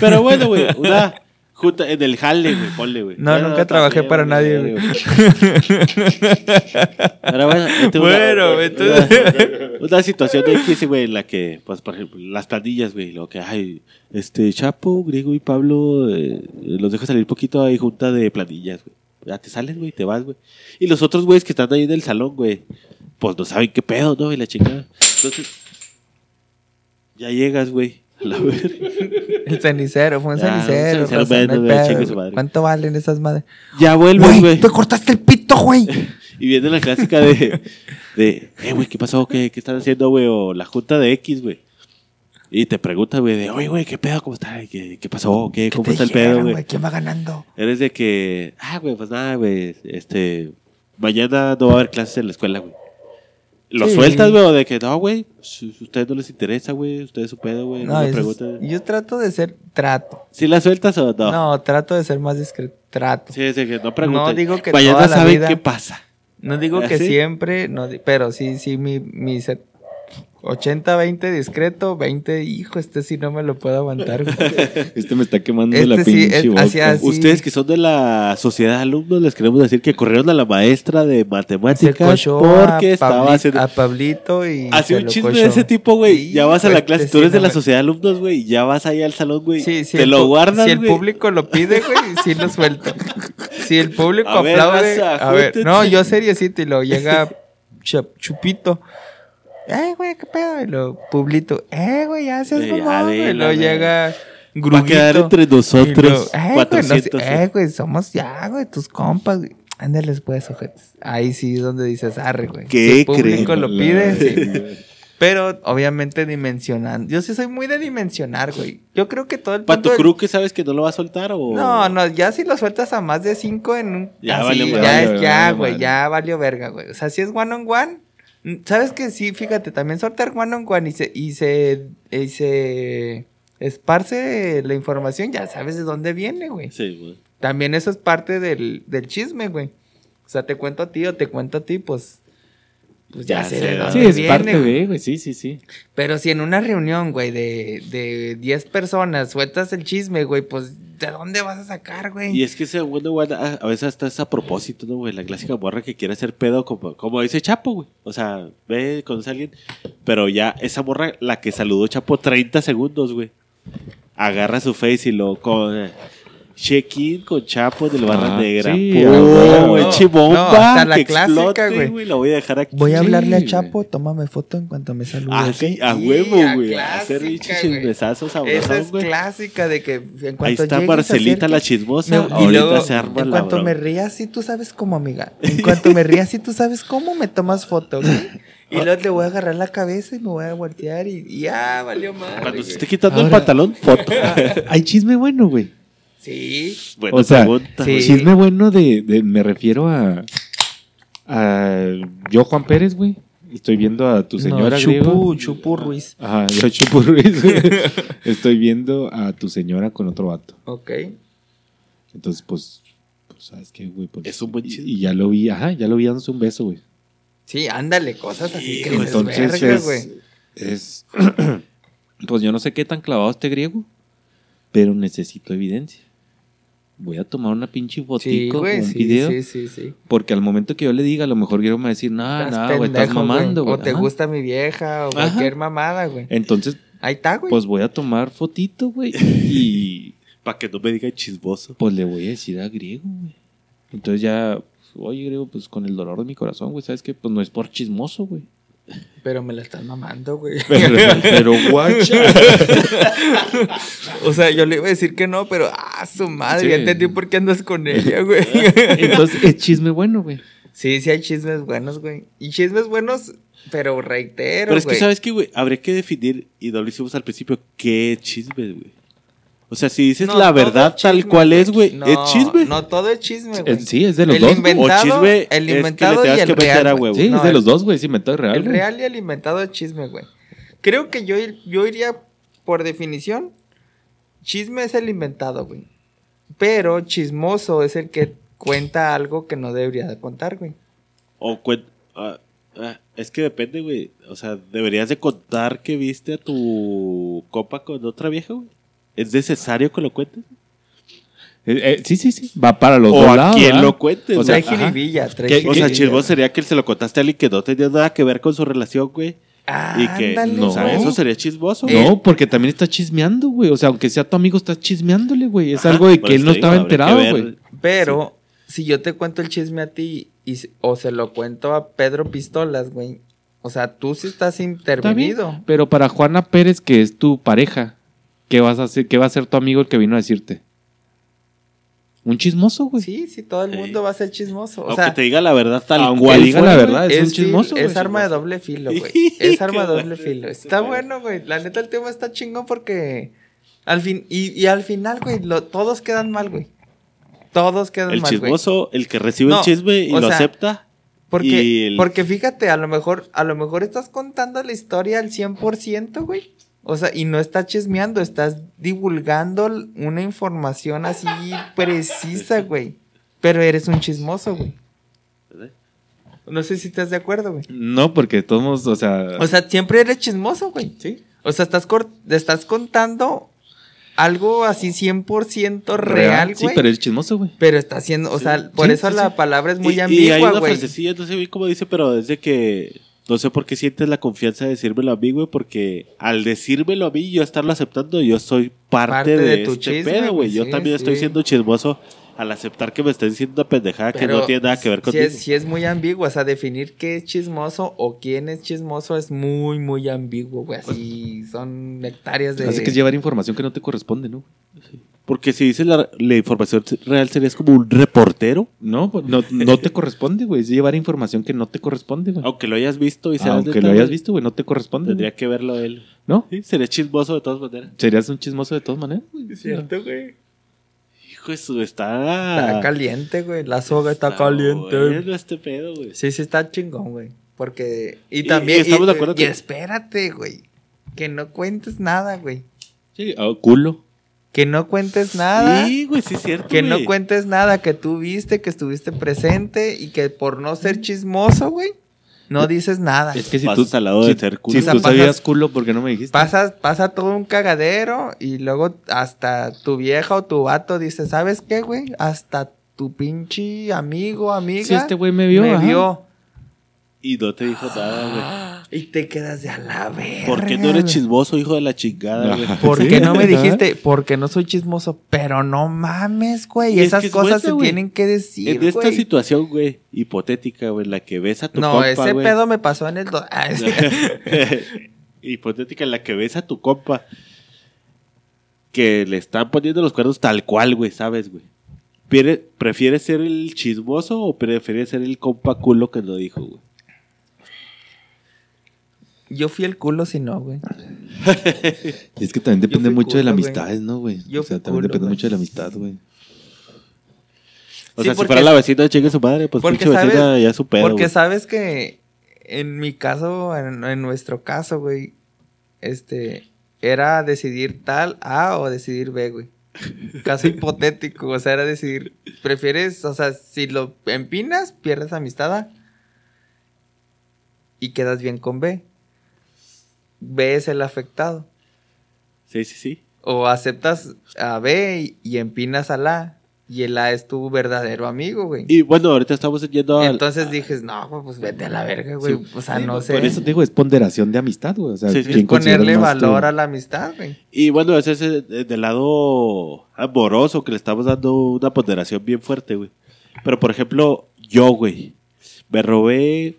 Pero bueno, güey, una junta en el jale, güey, ponle, güey. No, nunca trabajé para nadie, güey. Pero bueno, ahí te va Bueno, una, entonces- una, una situación de X, güey, en la que, pues, por ejemplo, las planillas, güey, lo que hay, este, Chapo, Griego y Pablo, eh, los dejo salir poquito ahí junta de planillas, güey. Ya te sales, güey, te vas, güey. Y los otros güeyes que están ahí en el salón, güey, pues no saben qué pedo, ¿no? Y la chingada. Entonces, ya llegas, güey. A la verga. El cenicero, fue un Ya, un cenicero. cenicero, no pedo, madre. ¿Cuánto valen esas madres? Ya vuelves, güey. te cortaste el pito, güey. Y viene la clásica de, de eh, güey, ¿qué pasó? ¿Qué, qué están haciendo, güey? O la junta de X, güey. Y te pregunta, güey, de, oye, güey, ¿qué pedo? ¿Cómo está? ¿Qué, qué pasó? ¿Qué, ¿Cómo está el pedo, güey? ¿Quién va ganando? Eres de que, ah, güey, pues nada, güey, este, mañana no va a haber clases en la escuela, güey. ¿Lo Sí. sueltas, güey? O de que, no, güey, si a ustedes no les interesa, güey, ustedes su pedo, güey, no, No, me es- yo trato de ser trato. ¿Si la sueltas o no? No, trato de ser más discreto. Trato. Sí, es de que no pregunten. No digo que Mañana toda la saben vida- qué pasa. No digo que ¿Ah, sí? siempre, no, pero sí, sí, mi, mi 80-20 discreto, 20, hijo, este sí no me lo puedo aguantar. güey. Este me está quemando Este la sí, pinche es- boca. hacia- Sí. Ustedes que son de la sociedad de alumnos, les queremos decir que corrieron a la maestra de matemáticas porque a, estaba Pabli- haciendo... a Pablito y. Hacía se un chisme cochó. de ese tipo, güey. Sí, ya vas a la este clase, sí tú eres de no la me- sociedad de alumnos, güey. y Ya vas ahí al salón, güey. Sí, sí. te el lo guardas, Si el público lo pide, güey, sí lo suelto. Si el público A ver, aplaude. raza, a ver, no, yo seriecito y lo llega Chup- Chupito. Eh, güey, qué pedo. Y lo Publito. Eh, güey, ya seas Eh, ya, mamón, güey. Y luego güey. llega Va a quedar entre Y nosotros eh, güey, no sé- 400. eh, güey, somos ya, güey, tus compas, güey. Ándales, pues, sujetos. Ahí sí es donde dices, arre, güey. ¿Qué Si el público creen? lo pide, sí. Pero, obviamente, dimensionando. Yo sí soy muy de dimensionar, güey. Yo creo que todo el ¿Para tu del- crew que sabes que no lo va a soltar o...? No, no, ya si lo sueltas a más de cinco en un... Ya así, valió ya es, ya, valió güey, madre. ya valió verga, güey. O sea, si es one on one, sabes que sí, fíjate, también sortear one on one y se, y se, y se esparce la información, ya sabes de dónde viene, güey. Sí, güey. También eso es parte del, del chisme, güey. O sea, te cuento a ti o te cuento a ti, pues... Pues ya, Ya sé de dónde Sí, es viene, parte güey. de, güey. Sí, sí, sí. Pero si en una reunión, güey, de, de 10 personas sueltas el chisme, güey, pues ¿de dónde vas a sacar, güey? Y es que ese bueno, güey, a a veces hasta es a propósito, ¿no, güey? La clásica morra que quiere hacer pedo como, como dice Chapo, güey. O sea, ve, conoce a alguien. Pero ya esa morra, la que saludó Chapo 30 segundos, güey. Agarra su face y lo... co- Check-in con Chapo del Barra Ah, Negra. sí, ¡Pum! a huevo. Eche bomba, No, la que clásica, explote, güey. La voy a dejar aquí. Voy a hablarle a. Chapo, tómame foto en cuanto me salude. Ah, a huevo, a güey. Hacer bichos güey. chismesazos Esa es clásica de que en cuanto Ahí está llegues, Marcelita la chismosa. me- y ahorita luego, se arma en la cuanto me rías, sí tú sabes cómo, amiga. En cuanto me rías, sí tú sabes cómo, me tomas foto, güey. Y luego le voy a agarrar la cabeza y me voy a voltear y, ya, valió madre, Cuando se esté quitando el pantalón, foto. Hay chisme bueno, güey. Sí. Bueno, o sea, pregunta. sí. Chisme bueno de, de- me refiero a, a yo Juan Pérez, güey. Estoy viendo a tu señora no, griego. Chupu, Chupu Ruiz. Ajá, yo Chupu Ruiz. Estoy viendo a tu señora con otro vato. Ok. Entonces, pues, pues ¿sabes qué, güey? Pues, Es un buen y- chisme. Y ya lo vi, ajá, ya lo vi dándose un beso, güey. Sí, ándale, cosas así que Entonces verga, es, güey. es pues yo no sé qué tan clavado este griego, pero necesito evidencia. Voy a tomar una pinche Sí, fotico güey, o un sí, video, sí, sí, sí. porque al momento que yo le diga, a lo mejor griego me va a decir, no, Estás no, güey, estás mamando, güey. O te Ajá. gusta mi vieja o Ajá. cualquier mamada, güey. Entonces, Ahí está, güey. pues voy a tomar fotito, güey, y Para que no me digan chismoso. pues le voy a decir a griego, güey. Entonces ya, oye, griego, pues con el dolor de mi corazón, güey, ¿sabes qué? Pues no es por chismoso, güey. Pero me la estás mamando, güey. Pero, pero guacha. o sea, yo le iba a decir que no, pero ah, su madre, Sí. ya entendí por qué andas con ella, güey. Entonces es chisme bueno, güey. sí, sí hay chismes buenos, güey. Y chismes buenos, pero reitero, Pero es que, güey. ¿sabes qué, güey? Habría que definir, y no lo hicimos al principio, qué es chisme, güey. O sea, si dices No, la verdad es tal cual es, güey, No, ¿es chisme? No, todo es chisme, güey. Sí, es de los el dos. inventado, O chisme es el que le inventado tengas y el que meter real, a güey. huevo. Sí, No, es de el- los dos, güey. Sí, me real. El real y el inventado es chisme, güey. Creo que yo, yo iría, por definición, chisme es el inventado, güey. Pero chismoso es el que cuenta algo que no debería de contar, güey. O cuen- ah, ah, es que depende, güey. O sea, deberías de contar que viste a tu copa con otra vieja, güey. ¿Es necesario que lo cuentes? Eh, eh, sí, sí, sí. Va para los o dos a lados. quién ¿verdad? lo cuentes, O o sea, Trae jiribilla, trae o sea, chismoso sería que se lo contaste a alguien que no tenía nada que ver con su relación, güey. Y que, Ándale, no, o sea, güey. eso sería chismoso. Eh, güey. No, porque también está chismeando, güey. O sea, aunque sea tu amigo, estás chismeándole, güey. Es algo de que él no digo, estaba enterado, güey. Pero, si yo te cuento el chisme a ti y, o se lo cuento a Pedro Pistolas, güey. O sea, tú sí estás Está bien. intervenido. Pero para Juana Pérez, que es tu pareja, ¿qué vas a hacer? ¿Qué va a hacer tu amigo el que vino a decirte? Un chismoso, güey. Sí, sí, todo el mundo va a ser chismoso. O Aunque sea, te diga la verdad tal aunque cual. diga la verdad, es, un chismoso, Es arma de doble filo, güey. Es arma de doble filo. Está bueno, güey. La neta, el tema está chingón porque. Al fin, y, y al final, güey, lo- todos quedan mal, güey. Todos quedan El mal, güey. chismoso, el que recibe No, el chisme y lo sea, acepta. Porque, el- porque fíjate, a lo mejor, a lo mejor estás contando la historia al 100%, güey. O sea, y no estás chismeando, estás divulgando una información así precisa, güey. Pero eres un chismoso, güey. No sé si estás de acuerdo, güey. No, porque todos, o sea. O sea, siempre eres chismoso, güey. sí. O sea, estás, estás contando algo así 100% real, güey. Sí, pero es chismoso, güey. Pero está haciendo, o sea, por Sí, eso sí, la palabra es muy y, y hay ambigua, una güey. frasecilla, no sé cómo dice, pero es de que no sé por qué sientes la confianza de decírmelo a mí, güey, porque al decírmelo a mí y yo estarlo aceptando, yo soy parte, Parte de, de tu este chisme, pedo, güey. güey, Yo sí, también estoy sí. siendo chismoso al aceptar que me estén diciendo una pendejada que no tiene nada que ver sí contigo. es, sí es muy ambiguo, o sea, definir qué es chismoso o quién es chismoso es muy, muy ambiguo, güey. Así son hectáreas de... Así que es llevar información que no te corresponde, ¿no? Porque si dices la, la información real, serías como un reportero, No, pues, no, no te corresponde, güey. Es llevar información que no te corresponde, güey. aunque lo hayas visto y seas Aunque lo hayas visto, güey, no te corresponde. Tendría que verlo él. ¿No? Sí, sería chismoso de todas maneras. Serías un chismoso de todas maneras. güey. Es cierto, güey. Hijo, eso está... Está caliente, güey. La soga está, Está caliente. bueno este pedo, güey. Sí, sí está chingón, güey. Porque... Y también... y estamos de acuerdo y que- espérate, güey. Que no cuentes nada, güey. Sí, ah, culo. Que no cuentes nada. Sí, güey, sí es cierto, Que no cuentes nada, que tú viste, que estuviste presente y que por no ser chismoso, güey, no dices nada. Es que si Pasas tú, al lado si, de ser culo. si O sea, tú sabías pasas- culo, ¿por qué no me dijiste? Pasa, pasa todo un cagadero y luego hasta tu vieja o tu vato dice, ¿sabes qué, güey? Hasta tu pinche amigo, amiga. Sí, este güey me vio, Me ajá. vio. Y no te dijo nada, güey. Y te quedas de a la verga. ¿Por qué no eres chismoso, hijo de la chingada, güey? ¿Por Sí, qué no me dijiste? Porque no soy chismoso. Pero no mames, güey. Es Esas que cosas se güey. tienen que decir, En esta güey. situación, güey, hipotética, güey, en la que ves a tu No, compa, ese güey. pedo me pasó en el... do- hipotética en la que ves a tu compa que le están poniendo los cuernos tal cual, güey, ¿sabes, güey? ¿Prefieres ser el chismoso o prefieres ser el compa culo que lo dijo, güey? Yo fui el culo si no, güey. Y es que también depende mucho de güey. amistades, ¿no, güey? Yo o sea, también culo, depende güey. mucho de la amistad, güey. O Sí, sea, si fuera la vecina, chingue su madre, pues porque pinche vecina sabes- ya su pedo, Porque güey. sabes que en mi caso, en, en nuestro caso, güey, este, era decidir tal A o decidir B, güey. Caso hipotético, o sea, era decidir, prefieres, o sea, si lo empinas, pierdes amistad A y quedas bien con B. B es el afectado. Sí, sí, sí. O aceptas a B y, y empinas al A y el A es tu verdadero amigo, güey. Y bueno, ahorita estamos yendo al... Entonces dije, no, güey, pues vete a la verga, güey. Sí. O sea, Sí, no sé. Por eso te digo, es ponderación de amistad, güey. O sea, Sí, sí. ¿quién es ponerle valor a la amistad, güey. Y bueno, ese es el- del lado amoroso que le estamos dando una ponderación bien fuerte, güey. Pero, por ejemplo, yo, güey, me robé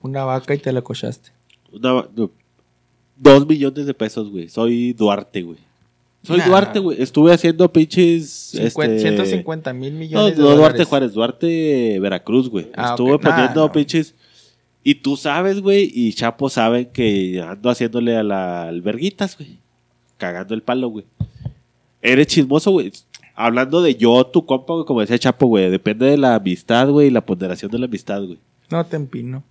Una vaca y te la cochaste. una, no, dos millones de pesos, güey. Soy Duarte, güey. Soy Nah. Duarte, güey. Estuve haciendo pinches... Cincuenta- este, 150 mil No, millones de no Duarte. Juárez, Duarte Veracruz, güey. Ah, Estuve. Nah, poniendo no. pinches... Y tú sabes, güey, y Chapo saben que ando haciéndole a la alberguitas, güey. Cagando el palo, güey. Eres chismoso, güey. Hablando de yo, tu compa, güey, como decía Chapo, güey. Depende de la amistad, güey, y la ponderación de la amistad, güey. No te empino.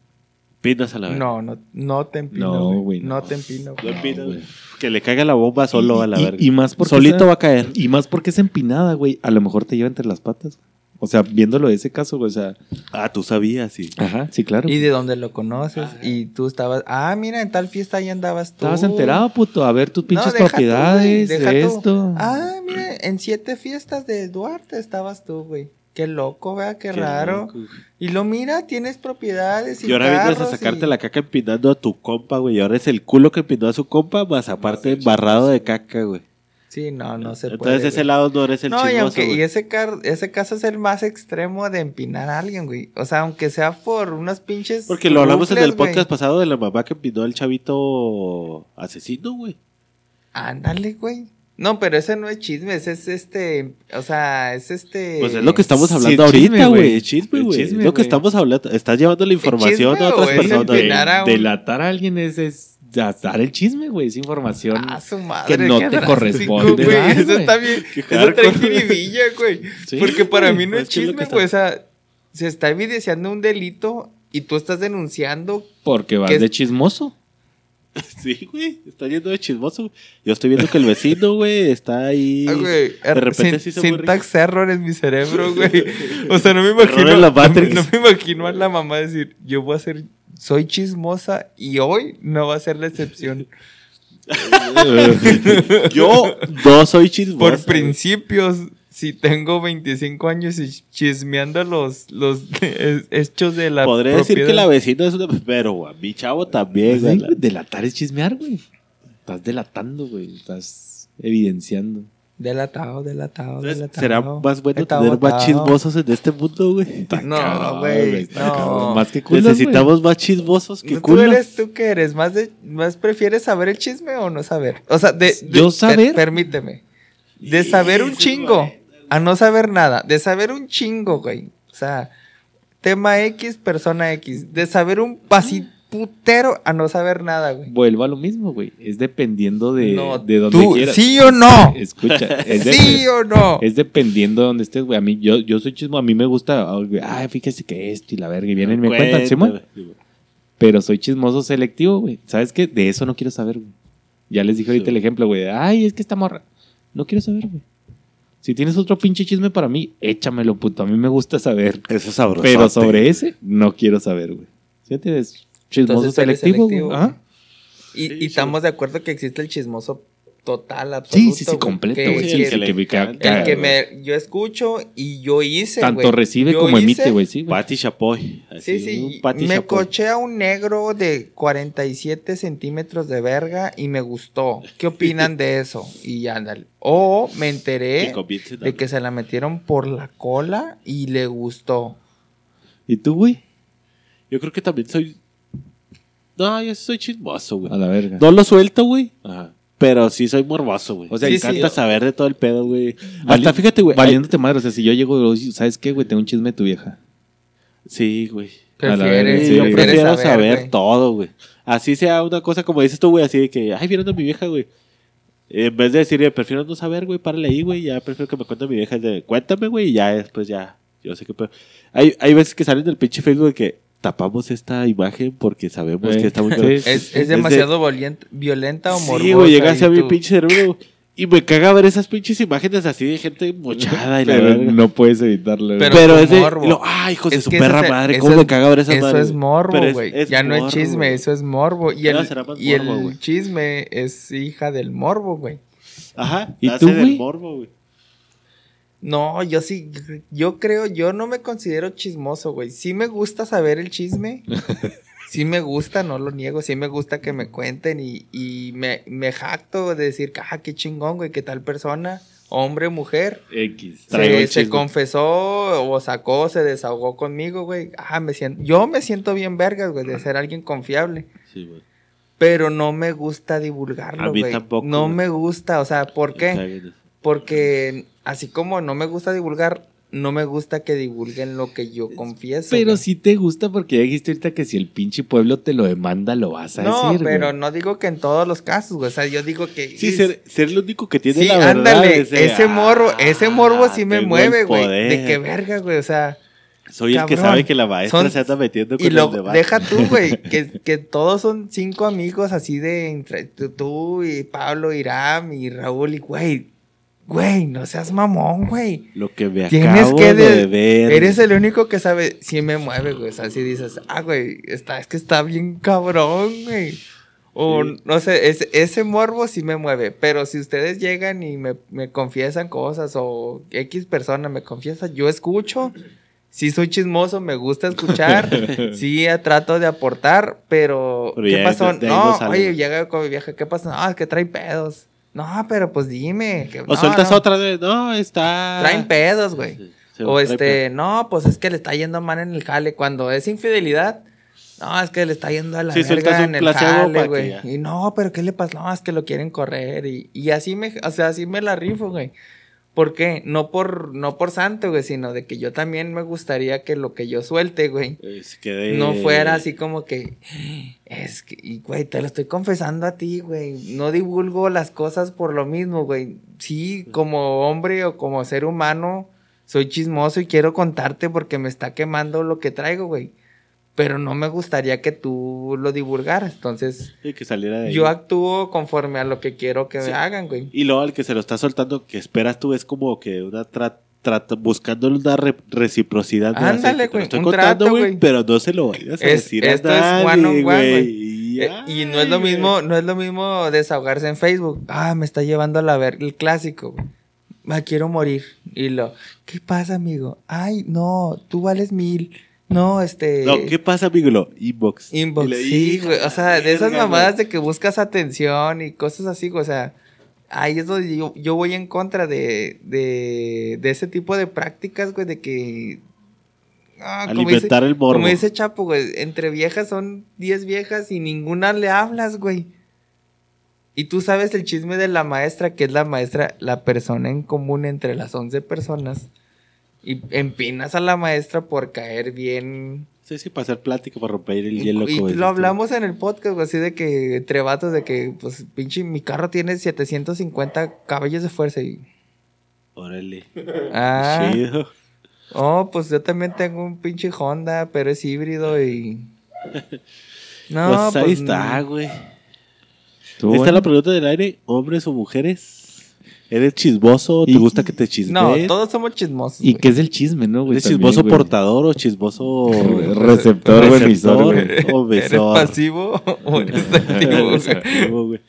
Pinas a la verga. No, no, no te empino. No, güey. No, no. te empino. No güey. empinas, güey. güey. Que le caiga la bomba solo Y- a la y- verga. Y más porque Solito esa- va a caer. Y más porque es empinada, güey. A lo mejor te lleva entre las patas. O sea, viéndolo de ese caso, güey. O sea, Ah, tú sabías, sí. ajá, sí, claro. Y de dónde lo conoces. Y tú estabas. Ah, mira, en tal fiesta ahí andabas tú. Estabas enterado, puto. A ver tus No, pinches tú, propiedades, güey, deja de tú. esto. Ah, mira, en siete fiestas de Duarte estabas tú, güey. Qué loco, vea, qué, Qué raro. loco. Y lo mira, tienes propiedades y Y ahora vienes a sacarte y- la caca empinando a tu compa, güey. Y ahora es el culo que empinó a su compa, más aparte embarrado de caca, güey. Sí, no, no se Entonces puede. ese güey. lado no eres el No, y aunque, güey. y ese, car- ese caso es el más extremo de empinar a alguien, güey. O sea, aunque sea por unos pinches. Porque lo hablamos en el güey. podcast pasado de la mamá que empinó al chavito asesino, güey. Ándale, güey. No, pero ese no es chisme, ese es este. O sea, es este. Pues es lo que estamos hablando chisme, ahorita, güey. chisme, güey. Es lo que estamos hablando. Estás llevando la información chisme a otras personas. a un- Delatar a alguien es, es dar el chisme, güey. Es información. Ah, su madre. que no te drástico, corresponde güey. Eso está bien. Eso trae güey. Sí, Porque para mí no es es chisme, está- güey. O sea, se está evidenciando un delito y tú estás denunciando. Porque vas de chismoso. Sí, güey. Está yendo de chismoso. güey. Yo estoy viendo que el vecino, güey, está ahí. Ah, güey, de repente sin- sí se syntax error en mi cerebro, güey. O sea, no me imagino. La no, no me imagino a la mamá decir, yo voy a ser, soy chismosa y hoy no va a ser la excepción. Yo no soy chismoso. Por principios, si tengo 25 años y chismeando los, los eh, hechos de la Podría decir que la vecina es una. Pero a mi chavo también, Sí, güey. delatar es chismear, güey. Estás delatando, güey. Estás evidenciando. Delatado, delatado, delatado. ¿Será más bueno Está tener más chismosos en este mundo, güey? No, güey, no. Más que culos, Necesitamos más chismosos que ¿Tú culos. eres tú que eres? ¿Más, de, ¿Más prefieres saber el chisme o no saber? O sea, de, de- Yo saber. per- permíteme. De saber un chingo a no saber nada. De saber un chingo, güey. O sea, tema X, persona X. De saber un pasiputero a no saber nada, güey. Vuelvo a lo mismo, güey. Es dependiendo de, No, de donde tú, quieras. ¿Sí o no? Escucha, es, de- ¿Sí o no? es dependiendo de donde estés, güey. A mí, yo, yo soy chismo, a mí me gusta, güey, ay, fíjese que esto y la verga, y vienen y me cuentan, Simón. Pero soy chismoso selectivo, güey. ¿Sabes qué? De eso no quiero saber, güey. Ya les dije ahorita Sí. el ejemplo, güey. Ay, es que esta morra. No quiero saber, güey. Si tienes otro pinche chisme para mí, échamelo, puto. A mí me gusta saber. Eso es sabroso. Pero sobre ese, no quiero saber, güey. Fíjate, es chismoso Entonces selectivo, selectivo. Ajá. Y, Sí, y sí. estamos de acuerdo que existe el chismoso total, absoluto. Sí, sí, sí, completo, que- güey. sí, Sí, el que me El que yo escucho y yo hice, Tanto recibe Yo como emite, güey. Sí. Pati Chapoy. Sí, así, sí, un Pati me Chapoy. coché a un negro de 47 centímetros de verga y me gustó. ¿Qué opinan de eso? Y ándale. O me enteré de que se la metieron por la cola y le gustó. ¿Y tú, güey? Yo creo que también soy. No, yo soy chismoso, güey. A la verga. No lo suelto, güey. Pero sí soy morboso, güey. O sea, me sí, encanta sí. saber de todo el pedo, güey. Hasta fíjate, güey. Valiéndote madre, o sea, si yo llego, ¿sabes qué, güey? Tengo un chisme de tu vieja. Sí, güey. Prefieres, Sí, yo prefiero saber, todo, güey. Así sea una cosa como dices tú, güey, así de que, ay, vieron a mi vieja, güey. En vez de decir, prefiero no saber, güey, párale ahí, güey, ya prefiero que me cuente mi vieja. Es de, cuéntame, güey, y ya después ya, yo sé que... pedo. Hay, hay veces que salen del pinche Facebook de que tapamos esta imagen porque sabemos Eh, que está muy... sí. Es, es de- demasiado violenta, violenta o morbosa. Sí, güey, llega y hacia mi pinche cerebro y me caga ver esas pinches imágenes así de gente mochada y la Pero verga. no puedes evitarlo. Pero Pero, es de, morbo. lo, ay, hijos de Es su perra es- madre, cómo es- me caga ver esas Eso madres. es morbo, es- güey. es Ya no es morbo, chisme, eso es morbo. Y el, será más y el morbo, chisme es hija del morbo, güey. Ajá, ¿Y nace tú, del morbo, güey. No, yo sí, yo creo, yo no me considero chismoso, güey. Sí me gusta saber el chisme. Sí me gusta, no lo niego. Sí me gusta que me cuenten y, y me, me jacto de decir, ah, qué chingón, güey, que tal persona, hombre mujer, X. Se, se confesó o sacó, se desahogó conmigo, güey. Ah, me siento, yo me siento bien vergas, güey, de ser alguien confiable. Sí, güey. Pero no me gusta divulgarlo, güey. tampoco, No güey. me gusta, o sea, ¿por qué? Porque así como no me gusta divulgar, no me gusta que divulguen lo que yo confieso. Pero güey. sí te gusta porque ya dijiste ahorita que si el pinche pueblo te lo demanda, lo vas a No, decir. pero güey. no digo que en todos los casos, güey. O sea, yo digo que. Sí, ser, ser el único que tiene Sí, la verdad. ándale, es de, ese morbo, ese morbo ah, sí me mueve, güey. De que verga, güey. O sea, Soy el que sabe que la maestra Son- se anda metiendo con y lo deja tú, güey. Que, que todos son cinco amigos así de entre tú, y Pablo, Iram y Raúl. Y güey, güey, no seas mamón, güey. Lo que me Tienes acabo que de, de- ver. Eres el único que sabe. Sí me mueve, güey. O sea, si dices, ah, güey, está, es que está bien cabrón, güey. O Sí. no sé, ese, ese morbo sí me mueve. Pero si ustedes llegan y me, me confiesan cosas o X persona me confiesa, yo escucho. Sí soy chismoso, me gusta escuchar. sí trato de aportar, pero... Pero ¿Qué pasó? no oye, llega con mi vieja, ¿qué pasó? No, es que trae pedos. No, pero pues dime. que- O no, sueltas no. otra de, no, está... Traen pedos, güey. Sí, sí, O este, pedo. no, pues es que le está yendo mal en el jale. Cuando es infidelidad, no, es que le está yendo a la Sí, sueltas verga en el jale, güey. Y no, pero ¿qué le pasó? No, es que lo quieren correr. Y, y así me, o sea, así me la rifo, güey. ¿Por qué? No por, no por santo, güey, sino de que yo también me gustaría que lo que yo suelte, güey, Es que de- no fuera así como que es que, y, güey, te lo estoy confesando a ti, güey. No divulgo las cosas por lo mismo, güey. Sí, como hombre o como ser humano, soy chismoso y quiero contarte porque me está quemando lo que traigo, güey. Pero no me gustaría que tú lo divulgaras. Entonces, Sí, que saliera de ahí. yo actúo conforme a lo que quiero que Sí. me hagan, güey. Y luego al que se lo está soltando, que esperas tú, es como que una trata buscándole una re- reciprocidad. Ándale, güey, Estoy un contando, trato, güey, pero no se lo vayas a Es- decir a esto es nadie, one on one, güey. Y, Eh, y no es lo mismo, no es lo mismo desahogarse en Facebook. Ah, me está llevando a la ver el clásico. güey. Me quiero morir. Y lo, ¿qué pasa, amigo? Ay, no, tú vales mil. No, este. No, ¿qué pasa, amigo? Lo inbox. Inbox, le- sí, güey. O sea, de esas mamadas güey. de que buscas atención y cosas así, güey. O sea, ahí es donde yo, yo voy en contra de, de, de ese tipo de prácticas, güey, de que. Ah, dice- Alimentar el morbo. como dice Chapo, güey, entre viejas son 10 viejas y ninguna le hablas, güey. Y tú sabes el chisme de la maestra, que es la maestra, la persona en común entre las 11 personas. Y empinas a la maestra por caer bien. Sí, sí, para hacer plática, para romper el Y, hielo. y dices lo hablamos en el podcast, güey, así de que entre vatos, de que, pues, pinche, mi carro tiene 750 caballos de fuerza y... Órale. Ah, Chido. oh, pues yo también tengo un pinche Honda, pero es híbrido y... No, pues ahí pues, está, no. güey. Esta es la pregunta del aire. ¿Hombres o mujeres? ¿Eres chismoso? ¿Te Y- gusta que te chismeen? No, todos somos chismosos. ¿Y güey. qué es el chisme, no, güey? ¿Eres También, chismoso güey. portador o chismoso Receptor o emisor, güey. o ¿Eres pasivo o eres activo? Eres activo, güey.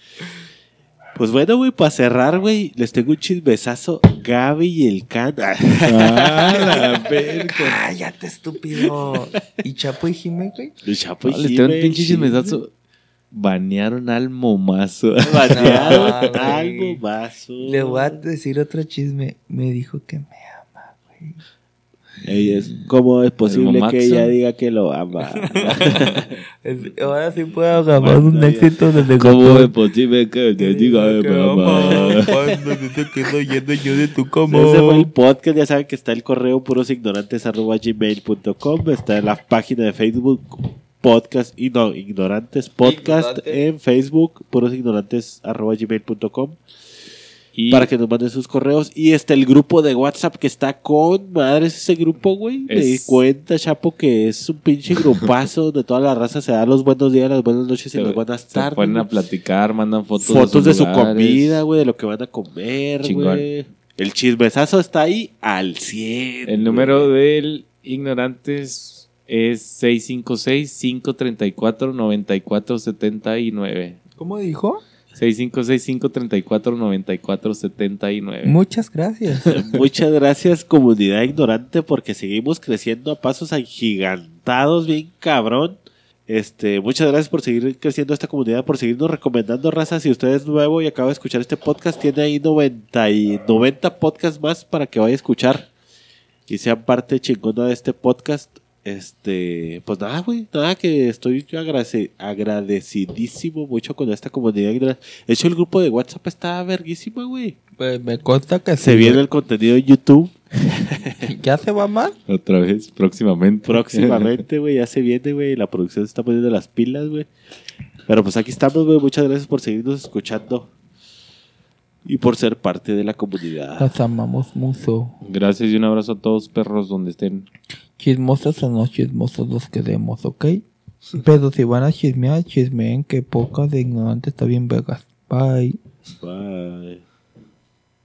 Pues bueno, güey, para cerrar, güey, les tengo un chismesazo. Gaby y el Can. Ah, la verga. Cállate, estúpido. ¿Y Chapo y Jimé, güey? El Chapo y No, les tengo un pinche chismesazo. Banearon al momazo. Banearon No, algo vaso. Le voy a decir otro chisme. Me dijo que me ama, güey. Ey, es, ¿Cómo es posible que ella diga que lo ama? Ahora sí puedo grabar un Bueno, éxito desde ¿Cómo es posible que te diga Que mamá? ama, cuando dice que estoy yendo yo de tu cama. Ese fue el podcast. Ya saben que está el correo purosignorantes.gmail.com. Está en la página de Facebook podcast y no, ignorantes podcast Ignorante. en Facebook purosignorantes.gmail.com Y para que nos manden sus correos. Y está el grupo de WhatsApp que está con madres ese grupo, güey. Me di Es- cuenta, Chapo, que es un pinche grupazo donde toda la raza se da los buenos días, las buenas noches y las buenas se tardes. ponen a platicar, mandan fotos, Fotos de su comida, güey, de lo que van a comer, güey. El chismesazo está ahí al 100. El número del ignorantes es 656-534-9479. ¿Cómo dijo? 656-534-9479. Muchas gracias. Muchas gracias, comunidad ignorante, porque seguimos creciendo a pasos agigantados, bien cabrón. Este, muchas gracias por seguir creciendo esta comunidad, por seguirnos recomendando razas. Si usted es nuevo y acaba de escuchar este podcast, tiene ahí 90, y 90 podcasts más para que vaya a escuchar y sean parte chingona de este podcast. Este, pues nada, güey, nada que estoy agradece- agradecidísimo mucho con esta comunidad. De hecho, el grupo de WhatsApp está verguísima, güey. Pues me consta que Se sí, viene güey. el contenido de YouTube ¿Ya se va mal? Otra vez, próximamente. próximamente, güey. Ya se viene, güey. La producción se está poniendo las pilas, güey. Pero pues aquí estamos, güey. Muchas gracias por seguirnos escuchando y por ser parte de la comunidad. Los amamos mucho. Gracias y un abrazo a todos perros donde estén. Chismosos o no chismosos los queremos, ¿ok? Pero si van a chismear, chismeen que poca de ignorante está bien vegas. Bye. Bye.